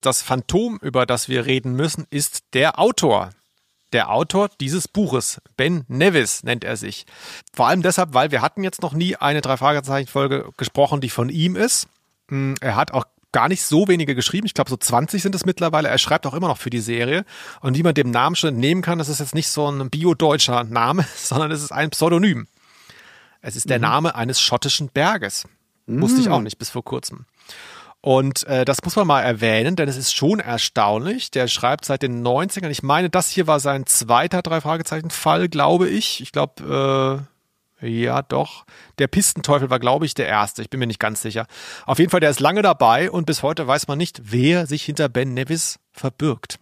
Das Phantom, über das wir reden müssen, ist der Autor der Autor dieses Buches. Ben Nevis nennt er sich. Vor allem deshalb, weil wir hatten jetzt noch nie eine Drei-Fragezeichen-Folge gesprochen, die von ihm ist. Hm, er hat auch gar nicht so wenige geschrieben. Ich glaube, so 20 sind es mittlerweile. Er schreibt auch immer noch für die Serie. Und wie man dem Namen schon entnehmen kann, das ist jetzt nicht so ein bio-deutscher Name, sondern es ist ein Pseudonym. Es ist der mhm. Name eines schottischen Berges. Mhm. Wusste ich auch nicht bis vor kurzem. Und äh, das muss man mal erwähnen, denn es ist schon erstaunlich. Der schreibt seit den 90ern. Ich meine, das hier war sein zweiter Drei-Fragezeichen-Fall, glaube ich. Ich glaube, äh, ja, doch. Der Pistenteufel war, glaube ich, der erste. Ich bin mir nicht ganz sicher. Auf jeden Fall, der ist lange dabei und bis heute weiß man nicht, wer sich hinter Ben Nevis verbirgt.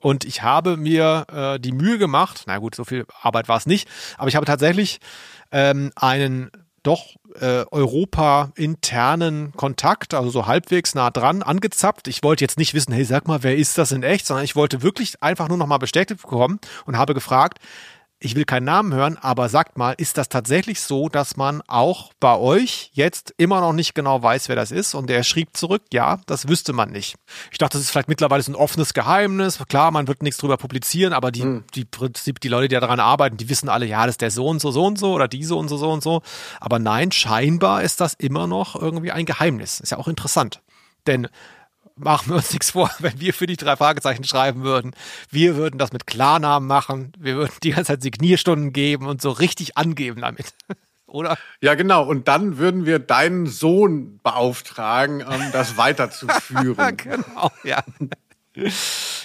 Und ich habe mir äh, die Mühe gemacht, na gut, so viel Arbeit war es nicht, aber ich habe tatsächlich ähm, einen doch äh, Europa-internen Kontakt, also so halbwegs nah dran, angezapft. Ich wollte jetzt nicht wissen, hey, sag mal, wer ist das in echt, sondern ich wollte wirklich einfach nur noch mal bestätigt bekommen und habe gefragt, ich will keinen Namen hören, aber sagt mal, ist das tatsächlich so, dass man auch bei euch jetzt immer noch nicht genau weiß, wer das ist? Und er schrieb zurück, ja, das wüsste man nicht. Ich dachte, das ist vielleicht mittlerweile so ein offenes Geheimnis. Klar, man wird nichts drüber publizieren, aber die, hm. die Prinzip, die Leute, die daran arbeiten, die wissen alle, ja, das ist der so und so, so und so oder die so und so, so und so. Aber nein, scheinbar ist das immer noch irgendwie ein Geheimnis. Ist ja auch interessant. Denn machen wir uns nichts vor, wenn wir für die drei Fragezeichen schreiben würden. Wir würden das mit Klarnamen machen. Wir würden die ganze Zeit Signierstunden geben und so richtig angeben damit. Oder?
Ja, genau. Und dann würden wir deinen Sohn beauftragen, ähm, das weiterzuführen.
genau, ja.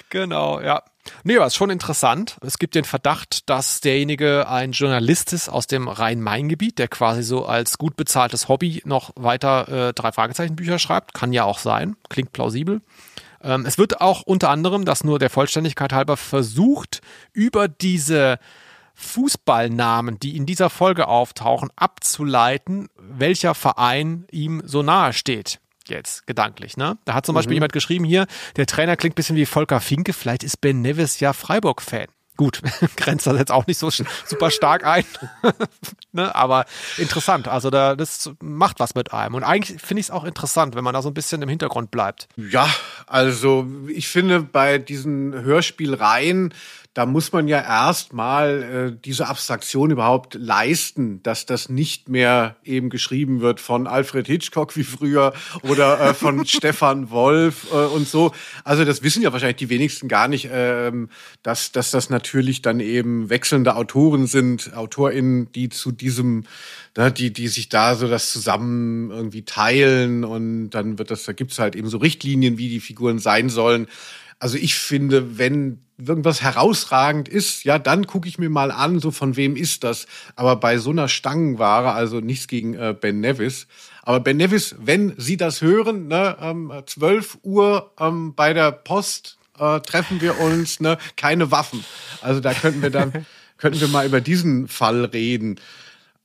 genau, ja. Nee, aber ist schon interessant. Es gibt den Verdacht, dass derjenige ein Journalist ist aus dem Rhein-Main-Gebiet, der quasi so als gut bezahltes Hobby noch weiter äh, drei Fragezeichen-Bücher schreibt. Kann ja auch sein. Klingt plausibel. Ähm, es wird auch unter anderem, das nur der Vollständigkeit halber, versucht, über diese Fußballnamen, die in dieser Folge auftauchen, abzuleiten, welcher Verein ihm so nahe steht jetzt gedanklich. Ne? Da hat zum mhm. Beispiel jemand geschrieben hier, der Trainer klingt bisschen wie Volker Finke, vielleicht ist Ben Nevis ja Freiburg-Fan. Gut, grenzt das jetzt auch nicht so super stark ein, ne? aber interessant. Also da, das macht was mit einem. Und eigentlich finde ich es auch interessant, wenn man da so ein bisschen im Hintergrund bleibt.
Ja, also ich finde bei diesen Hörspielreihen, da muss man ja erstmal äh, diese Abstraktion überhaupt leisten, dass das nicht mehr eben geschrieben wird von Alfred Hitchcock wie früher oder äh, von Stefan Wolf äh, und so. Also das wissen ja wahrscheinlich die wenigsten gar nicht, ähm, dass, dass das natürlich dann eben wechselnde Autoren sind, AutorInnen, die zu diesem ne, die, die sich da so das zusammen irgendwie teilen und dann wird das, da gibt's halt eben so Richtlinien, wie die Figuren sein sollen. Also ich finde, wenn irgendwas herausragend ist, ja, dann gucke ich mir mal an, so von wem ist das. Aber bei so einer Stangenware, also nichts gegen äh, Ben Nevis. Aber Ben Nevis, wenn Sie das hören, ne, ähm, 12 Uhr ähm, bei der Post äh, treffen wir uns, ne, keine Waffen. Also da könnten wir dann, könnten wir mal über diesen Fall reden.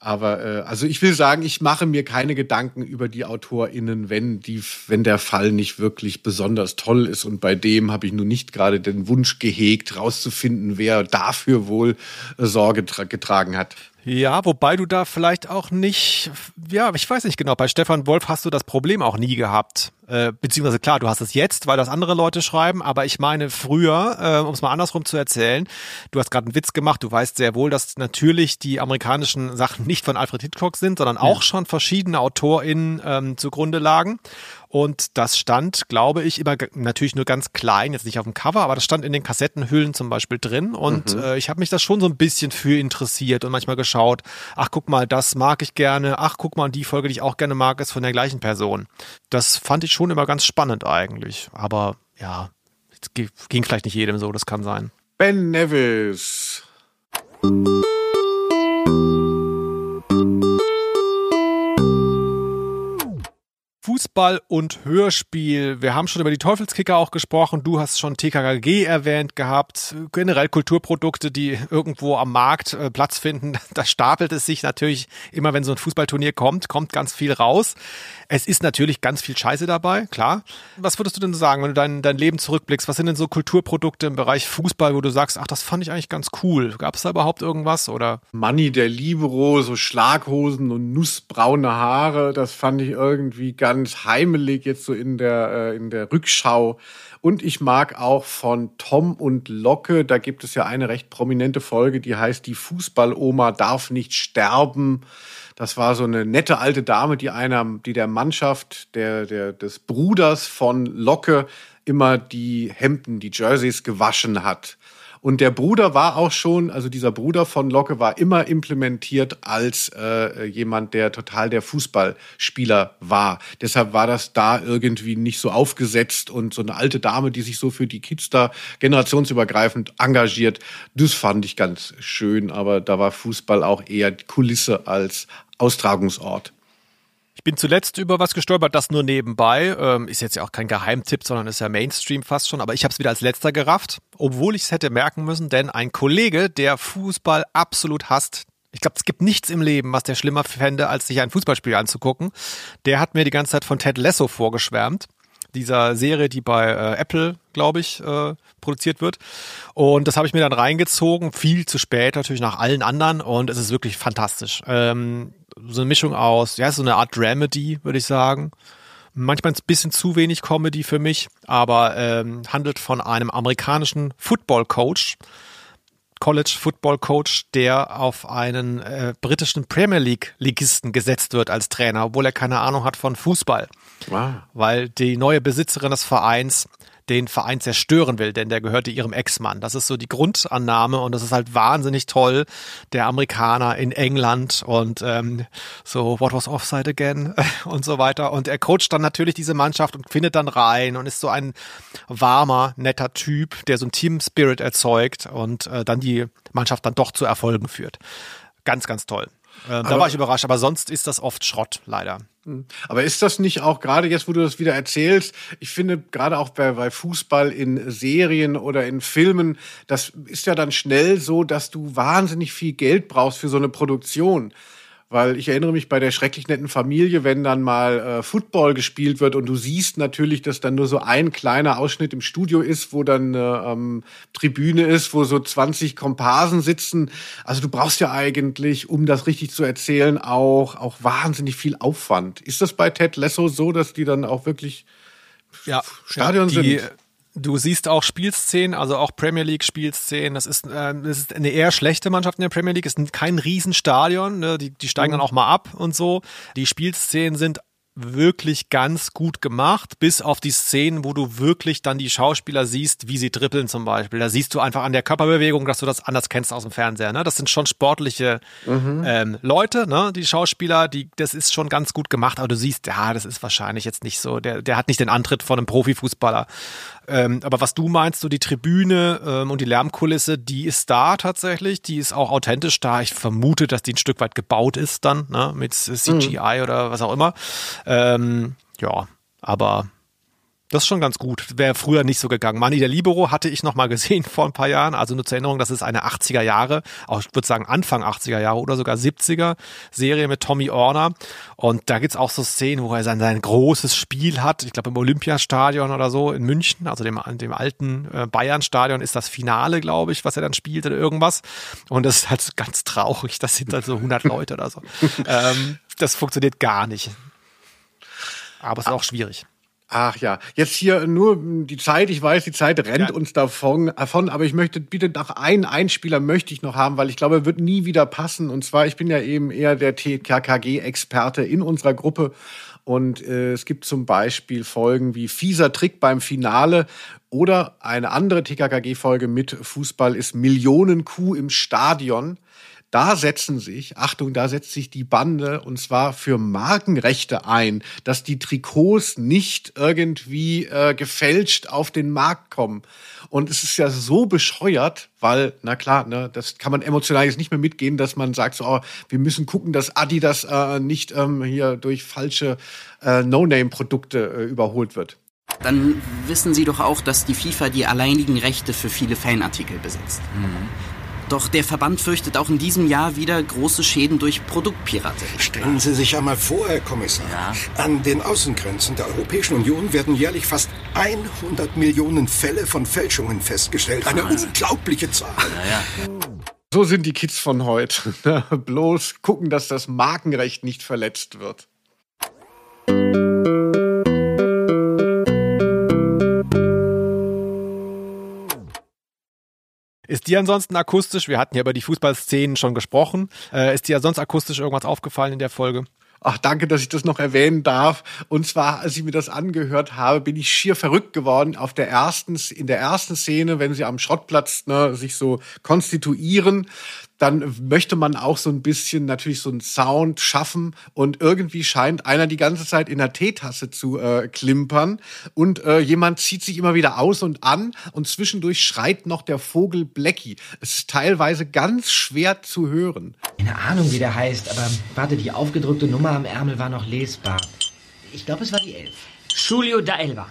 Aber äh, also ich will sagen, ich mache mir keine Gedanken über die AutorInnen, wenn die, wenn der Fall nicht wirklich besonders toll ist. Und bei dem habe ich nun nicht gerade den Wunsch gehegt, rauszufinden, wer dafür wohl äh, Sorge getragen hat.
Ja, wobei du da vielleicht auch nicht, ja, ich weiß nicht genau, bei Stefan Wolf hast du das Problem auch nie gehabt. Äh, beziehungsweise klar, du hast es jetzt, weil das andere Leute schreiben, aber ich meine früher, äh, um es mal andersrum zu erzählen, du hast gerade einen Witz gemacht, du weißt sehr wohl, dass natürlich die amerikanischen Sachen nicht von Alfred Hitchcock sind, sondern auch ja. schon verschiedene AutorInnen ähm, zugrunde lagen. Und das stand, glaube ich, immer natürlich nur ganz klein, jetzt nicht auf dem Cover, aber das stand in den Kassettenhüllen zum Beispiel drin. Und mhm. äh, ich habe mich das schon so ein bisschen für interessiert und manchmal geschaut, ach guck mal, das mag ich gerne, ach guck mal, die Folge, die ich auch gerne mag, ist von der gleichen Person. Das fand ich schon immer ganz spannend eigentlich. Aber ja, ging vielleicht nicht jedem so, das kann sein.
Ben Nevis.
Fußball und Hörspiel. Wir haben schon über die Teufelskicker auch gesprochen. Du hast schon TKKG erwähnt gehabt. Generell Kulturprodukte, die irgendwo am Markt äh, Platz finden. Da stapelt es sich natürlich immer, wenn so ein Fußballturnier kommt, kommt ganz viel raus. Es ist natürlich ganz viel Scheiße dabei, klar. Was würdest du denn sagen, wenn du dein, dein Leben zurückblickst? Was sind denn so Kulturprodukte im Bereich Fußball, wo du sagst, ach, das fand ich eigentlich ganz cool? Gab es da überhaupt irgendwas oder?
Manni der Libero, so Schlaghosen und nussbraune Haare, das fand ich irgendwie ganz heimelig jetzt so in der, äh, in der Rückschau. Und ich mag auch von Tom und Locke, da gibt es ja eine recht prominente Folge, die heißt Die Fußballoma darf nicht sterben. Das war so eine nette alte Dame, die einer, die der Mannschaft der, der, des Bruders von Locke immer die Hemden, die Jerseys gewaschen hat. Und der Bruder war auch schon, also dieser Bruder von Locke war immer implementiert als äh, jemand, der total der Fußballspieler war. Deshalb war das da irgendwie nicht so aufgesetzt und so eine alte Dame, die sich so für die Kids da generationsübergreifend engagiert. Das fand ich ganz schön, aber da war Fußball auch eher Kulisse als Austragungsort.
Ich bin zuletzt über was gestolpert, das nur nebenbei. Ähm, ist jetzt ja auch kein Geheimtipp, sondern ist ja Mainstream fast schon. Aber ich habe es wieder als letzter gerafft, obwohl ich es hätte merken müssen, denn ein Kollege, der Fußball absolut hasst, ich glaube, es gibt nichts im Leben, was der schlimmer fände, als sich ein Fußballspiel anzugucken. Der hat mir die ganze Zeit von Ted Lasso vorgeschwärmt dieser Serie, die bei äh, Apple, glaube ich, äh, produziert wird. Und das habe ich mir dann reingezogen, viel zu spät natürlich nach allen anderen und es ist wirklich fantastisch. Ähm, so eine Mischung aus, ja, so eine Art Dramedy, würde ich sagen. Manchmal ein bisschen zu wenig Comedy für mich, aber ähm, handelt von einem amerikanischen Football Coach, College Football Coach, der auf einen äh, britischen Premier League Ligisten gesetzt wird als Trainer, obwohl er keine Ahnung hat von Fußball. Wow. Weil die neue Besitzerin des Vereins den Verein zerstören will, denn der gehörte ihrem Ex-Mann. Das ist so die Grundannahme und das ist halt wahnsinnig toll. Der Amerikaner in England und ähm, so, what was offside again und so weiter. Und er coacht dann natürlich diese Mannschaft und findet dann rein und ist so ein warmer, netter Typ, der so ein Team-Spirit erzeugt und äh, dann die Mannschaft dann doch zu Erfolgen führt. Ganz, ganz toll. Äh, da war ich überrascht, aber sonst ist das oft Schrott, leider.
Hm. Aber ist das nicht auch gerade jetzt, wo du das wieder erzählst, ich finde gerade auch bei, bei Fußball in Serien oder in Filmen, das ist ja dann schnell so, dass du wahnsinnig viel Geld brauchst für so eine Produktion. Weil ich erinnere mich bei der schrecklich netten Familie, wenn dann mal äh, Football gespielt wird und du siehst natürlich, dass dann nur so ein kleiner Ausschnitt im Studio ist, wo dann eine ähm, Tribüne ist, wo so 20 Komparsen sitzen. Also du brauchst ja eigentlich, um das richtig zu erzählen, auch, auch wahnsinnig viel Aufwand. Ist das bei Ted Lasso so, dass die dann auch wirklich
ja, Stadion ja, die, sind? Du siehst auch Spielszenen, also auch Premier League Spielszenen. Das ist, äh, das ist eine eher schlechte Mannschaft in der Premier League. Es ist kein Riesenstadion. Ne? Die, die steigen mhm. dann auch mal ab und so. Die Spielszenen sind wirklich ganz gut gemacht, bis auf die Szenen, wo du wirklich dann die Schauspieler siehst, wie sie dribbeln zum Beispiel. Da siehst du einfach an der Körperbewegung, dass du das anders kennst aus dem Fernseher. Ne? Das sind schon sportliche mhm. ähm, Leute, ne? die Schauspieler, die, das ist schon ganz gut gemacht, aber du siehst, ja, das ist wahrscheinlich jetzt nicht so, der, der hat nicht den Antritt von einem Profifußballer. Ähm, aber was du meinst, so die Tribüne ähm, und die Lärmkulisse, die ist da tatsächlich, die ist auch authentisch da. Ich vermute, dass die ein Stück weit gebaut ist dann, ne? mit CGI mhm. oder was auch immer. Ähm, ja, aber das ist schon ganz gut. Wäre früher nicht so gegangen. Mani der Libero hatte ich noch mal gesehen vor ein paar Jahren. Also nur zur Erinnerung, das ist eine 80er Jahre, auch ich würde sagen Anfang 80er Jahre oder sogar 70er Serie mit Tommy Orner. Und da gibt's auch so Szenen, wo er sein, sein großes Spiel hat. Ich glaube im Olympiastadion oder so in München, also dem, dem alten äh, Bayern-Stadion ist das Finale, glaube ich, was er dann spielt oder irgendwas. Und das ist halt ganz traurig. Das sind halt so 100 Leute oder so. ähm, das funktioniert gar nicht. Aber es ist auch schwierig.
Ach ja, jetzt hier nur die Zeit, ich weiß, die Zeit rennt ja. uns davon, davon, aber ich möchte bitte noch einen Einspieler möchte ich noch haben, weil ich glaube, er wird nie wieder passen. Und zwar, ich bin ja eben eher der TKKG-Experte in unserer Gruppe. Und äh, es gibt zum Beispiel Folgen wie Fieser Trick beim Finale oder eine andere TKKG-Folge mit Fußball ist Millionenkuh im Stadion. Da setzen sich, Achtung, da setzt sich die Bande und zwar für Markenrechte ein, dass die Trikots nicht irgendwie äh, gefälscht auf den Markt kommen. Und es ist ja so bescheuert, weil, na klar, ne, das kann man emotional jetzt nicht mehr mitgehen, dass man sagt, so, oh, wir müssen gucken, dass Adidas äh, nicht ähm, hier durch falsche äh, No-Name-Produkte äh, überholt wird.
Dann wissen Sie doch auch, dass die FIFA die alleinigen Rechte für viele Fanartikel besitzt. Mhm. Doch der Verband fürchtet auch in diesem Jahr wieder große Schäden durch Produktpiraterie.
Stellen Sie sich einmal vor, Herr Kommissar. Ja. An den Außengrenzen der Europäischen Union werden jährlich fast 100 Millionen Fälle von Fälschungen festgestellt. Eine also. unglaubliche Zahl. Ja,
so sind die Kids von heute. Bloß gucken, dass das Markenrecht nicht verletzt wird.
Ist dir ansonsten akustisch, wir hatten ja über die Fußballszenen schon gesprochen, äh, ist dir sonst akustisch irgendwas aufgefallen in der Folge?
Ach, danke, dass ich das noch erwähnen darf. Und zwar, als ich mir das angehört habe, bin ich schier verrückt geworden auf der ersten, in der ersten Szene, wenn sie am Schrottplatz ne, sich so konstituieren dann möchte man auch so ein bisschen natürlich so einen Sound schaffen und irgendwie scheint einer die ganze Zeit in der Teetasse zu äh, klimpern und äh, jemand zieht sich immer wieder aus und an und zwischendurch schreit noch der Vogel Blackie. Es ist teilweise ganz schwer zu hören.
Keine Ahnung, wie der heißt, aber warte, die aufgedrückte Nummer am Ärmel war noch lesbar. Ich glaube, es war die Elf.
Julio da Elva.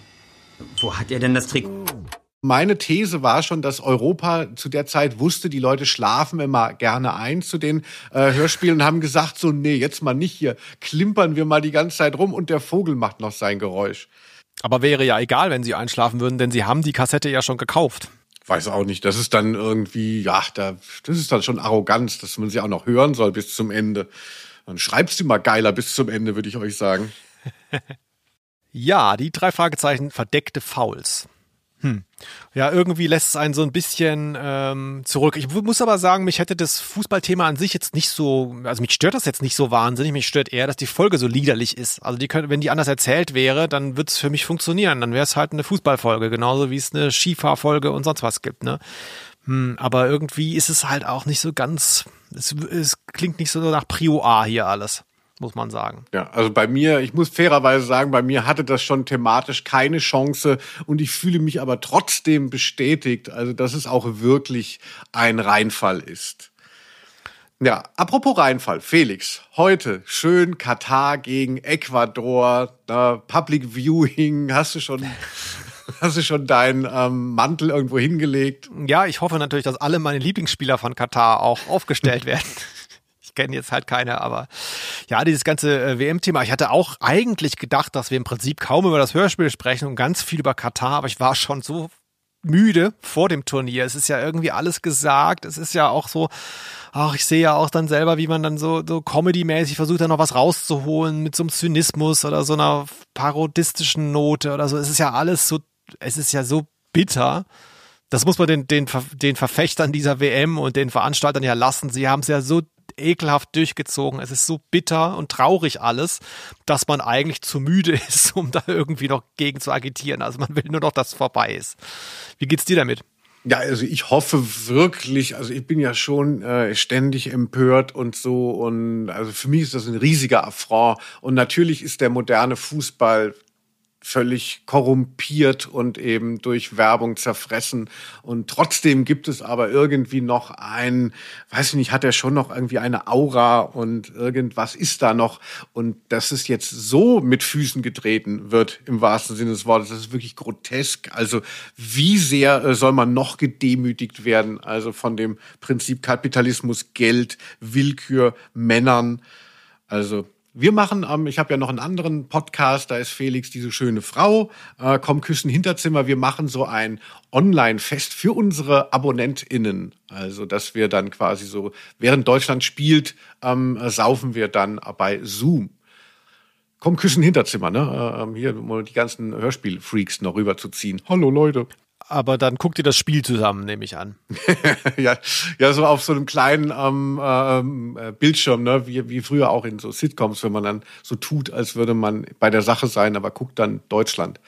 Wo hat er denn das Trick?
Meine These war schon, dass Europa zu der Zeit wusste, die Leute schlafen immer gerne ein zu den äh, Hörspielen und haben gesagt, so, nee, jetzt mal nicht hier, klimpern wir mal die ganze Zeit rum und der Vogel macht noch sein Geräusch.
Aber wäre ja egal, wenn sie einschlafen würden, denn sie haben die Kassette ja schon gekauft.
Weiß auch nicht. Das ist dann irgendwie, ja, da, das ist dann schon Arroganz, dass man sie auch noch hören soll bis zum Ende. Dann schreibst du mal geiler bis zum Ende, würde ich euch sagen.
ja, die drei Fragezeichen verdeckte Fouls. Hm. Ja, irgendwie lässt es einen so ein bisschen ähm, zurück. Ich muss aber sagen, mich hätte das Fußballthema an sich jetzt nicht so, also mich stört das jetzt nicht so wahnsinnig. Mich stört eher, dass die Folge so liederlich ist. Also die können, wenn die anders erzählt wäre, dann würde es für mich funktionieren. Dann wäre es halt eine Fußballfolge, genauso wie es eine Skifahrfolge und sonst was gibt. Ne? Hm, aber irgendwie ist es halt auch nicht so ganz. Es, es klingt nicht so nach Prio A hier alles muss man sagen.
Ja, also bei mir, ich muss fairerweise sagen, bei mir hatte das schon thematisch keine Chance und ich fühle mich aber trotzdem bestätigt, also dass es auch wirklich ein Reinfall ist. Ja, apropos Reinfall, Felix, heute schön Katar gegen Ecuador, äh, Public Viewing, hast du schon Hast du schon deinen ähm, Mantel irgendwo hingelegt?
Ja, ich hoffe natürlich, dass alle meine Lieblingsspieler von Katar auch aufgestellt werden kenne jetzt halt keine, aber ja, dieses ganze äh, WM-Thema. Ich hatte auch eigentlich gedacht, dass wir im Prinzip kaum über das Hörspiel sprechen und ganz viel über Katar, aber ich war schon so müde vor dem Turnier. Es ist ja irgendwie alles gesagt. Es ist ja auch so, ach, ich sehe ja auch dann selber, wie man dann so, so Comedy-mäßig versucht, da noch was rauszuholen mit so einem Zynismus oder so einer parodistischen Note oder so. Es ist ja alles so, es ist ja so bitter. Das muss man den, den, den Verfechtern dieser WM und den Veranstaltern ja lassen. Sie haben es ja so ekelhaft durchgezogen. Es ist so bitter und traurig alles, dass man eigentlich zu müde ist, um da irgendwie noch gegen zu agitieren. Also man will nur noch, dass es vorbei ist. Wie geht's dir damit?
Ja, also ich hoffe wirklich, also ich bin ja schon äh, ständig empört und so und also für mich ist das ein riesiger Affront und natürlich ist der moderne Fußball völlig korrumpiert und eben durch Werbung zerfressen. Und trotzdem gibt es aber irgendwie noch ein, weiß ich nicht, hat er schon noch irgendwie eine Aura und irgendwas ist da noch. Und dass es jetzt so mit Füßen getreten wird, im wahrsten Sinne des Wortes, das ist wirklich grotesk. Also wie sehr äh, soll man noch gedemütigt werden? Also von dem Prinzip Kapitalismus, Geld, Willkür, Männern. Also wir machen, ähm, ich habe ja noch einen anderen Podcast, da ist Felix diese schöne Frau, äh, komm küssen Hinterzimmer. Wir machen so ein Online-Fest für unsere AbonnentInnen. Also, dass wir dann quasi so, während Deutschland spielt, ähm, saufen wir dann bei Zoom. Komm, küssen Hinterzimmer, ne? Ähm, hier, um die ganzen Hörspielfreaks noch rüberzuziehen. Hallo Leute.
Aber dann guckt ihr das Spiel zusammen, nehme ich an.
ja, ja, so auf so einem kleinen ähm, ähm, äh, Bildschirm, ne? wie, wie früher auch in so Sitcoms, wenn man dann so tut, als würde man bei der Sache sein, aber guckt dann Deutschland.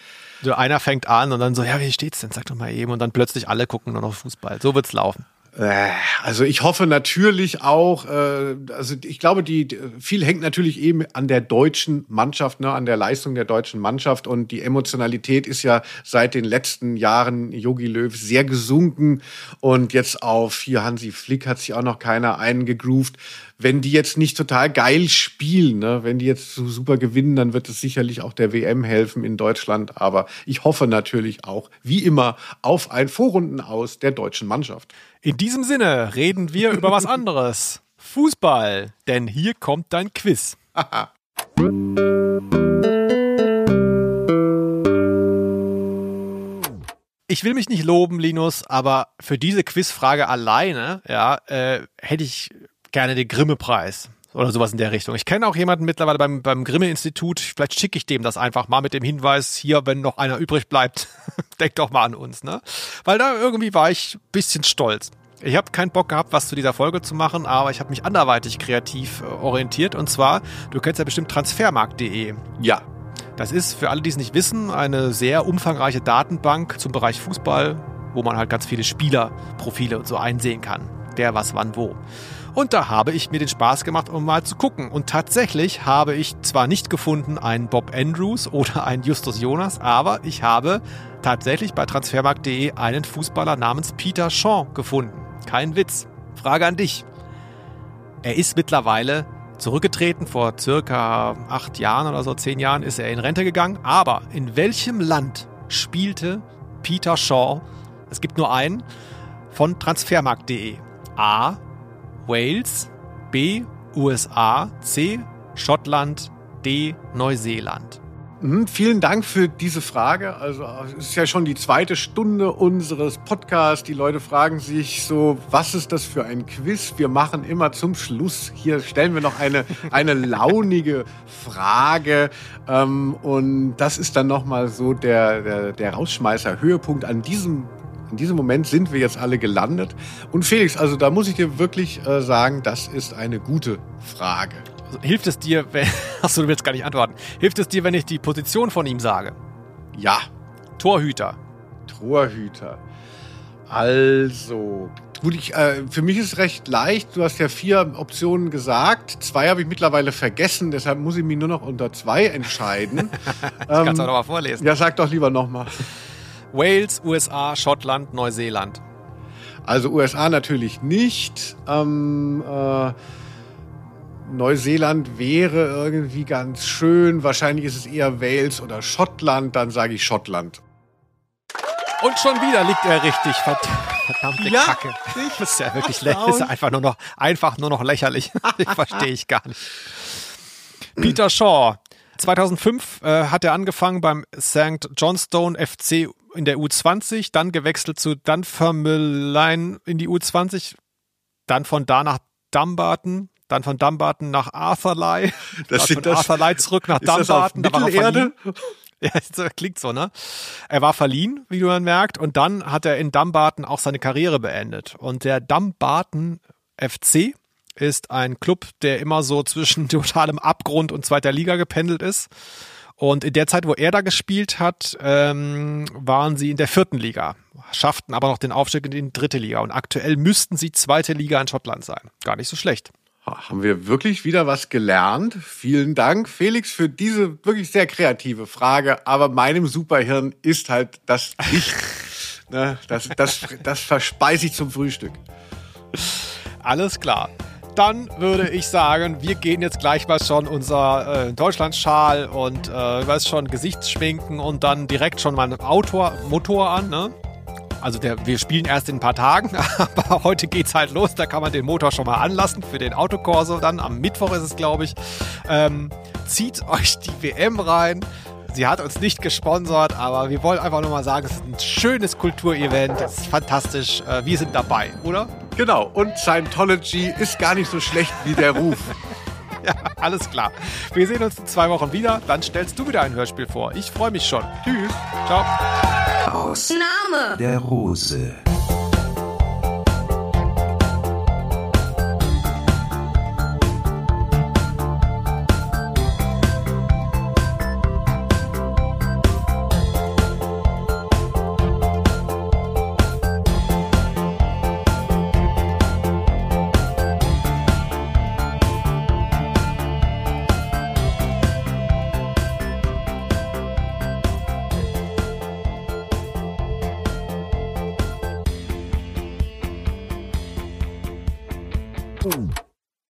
So einer fängt an und dann so, ja, wie steht's denn? Sag doch mal eben. Und dann plötzlich alle gucken nur noch Fußball. So wird's laufen.
Äh, also ich hoffe natürlich auch, äh, also ich glaube, die viel hängt natürlich eben an der deutschen Mannschaft, ne, an der Leistung der deutschen Mannschaft. Und die Emotionalität ist ja seit den letzten Jahren Yogi Löw sehr gesunken. Und jetzt auf hier Hansi Flick hat sich auch noch keiner eingegroovt wenn die jetzt nicht total geil spielen, ne? wenn die jetzt so super gewinnen, dann wird es sicherlich auch der WM helfen in Deutschland. Aber ich hoffe natürlich auch, wie immer, auf ein Vorrunden aus der deutschen Mannschaft.
In diesem Sinne reden wir über was anderes. Fußball, denn hier kommt dein Quiz. ich will mich nicht loben, Linus, aber für diese Quizfrage alleine, ja, äh, hätte ich gerne den Grimme-Preis oder sowas in der Richtung. Ich kenne auch jemanden mittlerweile beim, beim Grimme-Institut. Vielleicht schicke ich dem das einfach mal mit dem Hinweis, hier, wenn noch einer übrig bleibt, denk doch mal an uns, ne? Weil da irgendwie war ich bisschen stolz. Ich habe keinen Bock gehabt, was zu dieser Folge zu machen, aber ich habe mich anderweitig kreativ äh, orientiert. Und zwar, du kennst ja bestimmt transfermarkt.de.
Ja.
Das ist, für alle, die es nicht wissen, eine sehr umfangreiche Datenbank zum Bereich Fußball, wo man halt ganz viele Spielerprofile und so einsehen kann. Wer, was, wann, wo. Und da habe ich mir den Spaß gemacht, um mal zu gucken. Und tatsächlich habe ich zwar nicht gefunden einen Bob Andrews oder einen Justus Jonas, aber ich habe tatsächlich bei transfermarkt.de einen Fußballer namens Peter Shaw gefunden. Kein Witz. Frage an dich. Er ist mittlerweile zurückgetreten. Vor circa acht Jahren oder so, zehn Jahren ist er in Rente gegangen. Aber in welchem Land spielte Peter Shaw? Es gibt nur einen von transfermarkt.de. A. Wales, B. USA, C. Schottland, D. Neuseeland.
Mhm, vielen Dank für diese Frage. Also es ist ja schon die zweite Stunde unseres Podcasts. Die Leute fragen sich so, was ist das für ein Quiz? Wir machen immer zum Schluss. Hier stellen wir noch eine, eine launige Frage. Ähm, und das ist dann nochmal so der, der, der Rausschmeißer, Höhepunkt an diesem in diesem Moment sind wir jetzt alle gelandet. Und Felix, also da muss ich dir wirklich äh, sagen, das ist eine gute Frage.
Also, hilft es dir, wenn. Achso, du willst gar nicht antworten. Hilft es dir, wenn ich die Position von ihm sage?
Ja.
Torhüter.
Torhüter. Also, gut, ich, äh, für mich ist es recht leicht. Du hast ja vier Optionen gesagt. Zwei habe ich mittlerweile vergessen, deshalb muss ich mich nur noch unter zwei entscheiden.
ich kann es auch nochmal vorlesen.
Ja, sag doch lieber nochmal.
Wales, USA, Schottland, Neuseeland.
Also USA natürlich nicht. Ähm, äh, Neuseeland wäre irgendwie ganz schön. Wahrscheinlich ist es eher Wales oder Schottland. Dann sage ich Schottland.
Und schon wieder liegt er richtig. Verdammte ja, Kacke. Das ist ja wirklich lächerlich. ist einfach nur noch, einfach nur noch lächerlich. Verstehe ich gar nicht. Peter Shaw. 2005 äh, hat er angefangen beim St. Johnstone FC in der U20, dann gewechselt zu Dunfermline in die U20, dann von da nach Dumbarton, dann von Dumbarton nach Arthurley,
das
von
das,
Arthurley zurück nach Dumbarton.
Das Mittelerde?
Ja, das klingt so, ne? Er war verliehen, wie man merkt, und dann hat er in Dumbarton auch seine Karriere beendet. Und der Dumbarton FC ist ein Club, der immer so zwischen totalem Abgrund und zweiter Liga gependelt ist. Und in der Zeit, wo er da gespielt hat, ähm, waren sie in der vierten Liga, schafften aber noch den Aufstieg in die dritte Liga. Und aktuell müssten sie zweite Liga in Schottland sein. Gar nicht so schlecht.
Haben wir wirklich wieder was gelernt? Vielen Dank, Felix, für diese wirklich sehr kreative Frage. Aber meinem Superhirn ist halt das nicht. ne, das, das, das verspeise ich zum Frühstück.
Alles klar dann würde ich sagen, wir gehen jetzt gleich mal schon unser äh, Deutschlandschal und äh, weiß schon Gesichtsschminken und dann direkt schon mal Autor, Motor an. Ne? Also der, wir spielen erst in ein paar Tagen, aber heute geht's halt los. Da kann man den Motor schon mal anlassen für den Autokorso. Dann am Mittwoch ist es, glaube ich. Ähm, zieht euch die WM rein. Sie hat uns nicht gesponsert, aber wir wollen einfach nur mal sagen, es ist ein schönes Kulturevent. Es ist fantastisch. Äh, wir sind dabei, oder?
Genau. Und Scientology ist gar nicht so schlecht wie der Ruf.
ja. Alles klar. Wir sehen uns in zwei Wochen wieder. Dann stellst du wieder ein Hörspiel vor. Ich freue mich schon. Tschüss. Ciao.
Aus Name der Rose.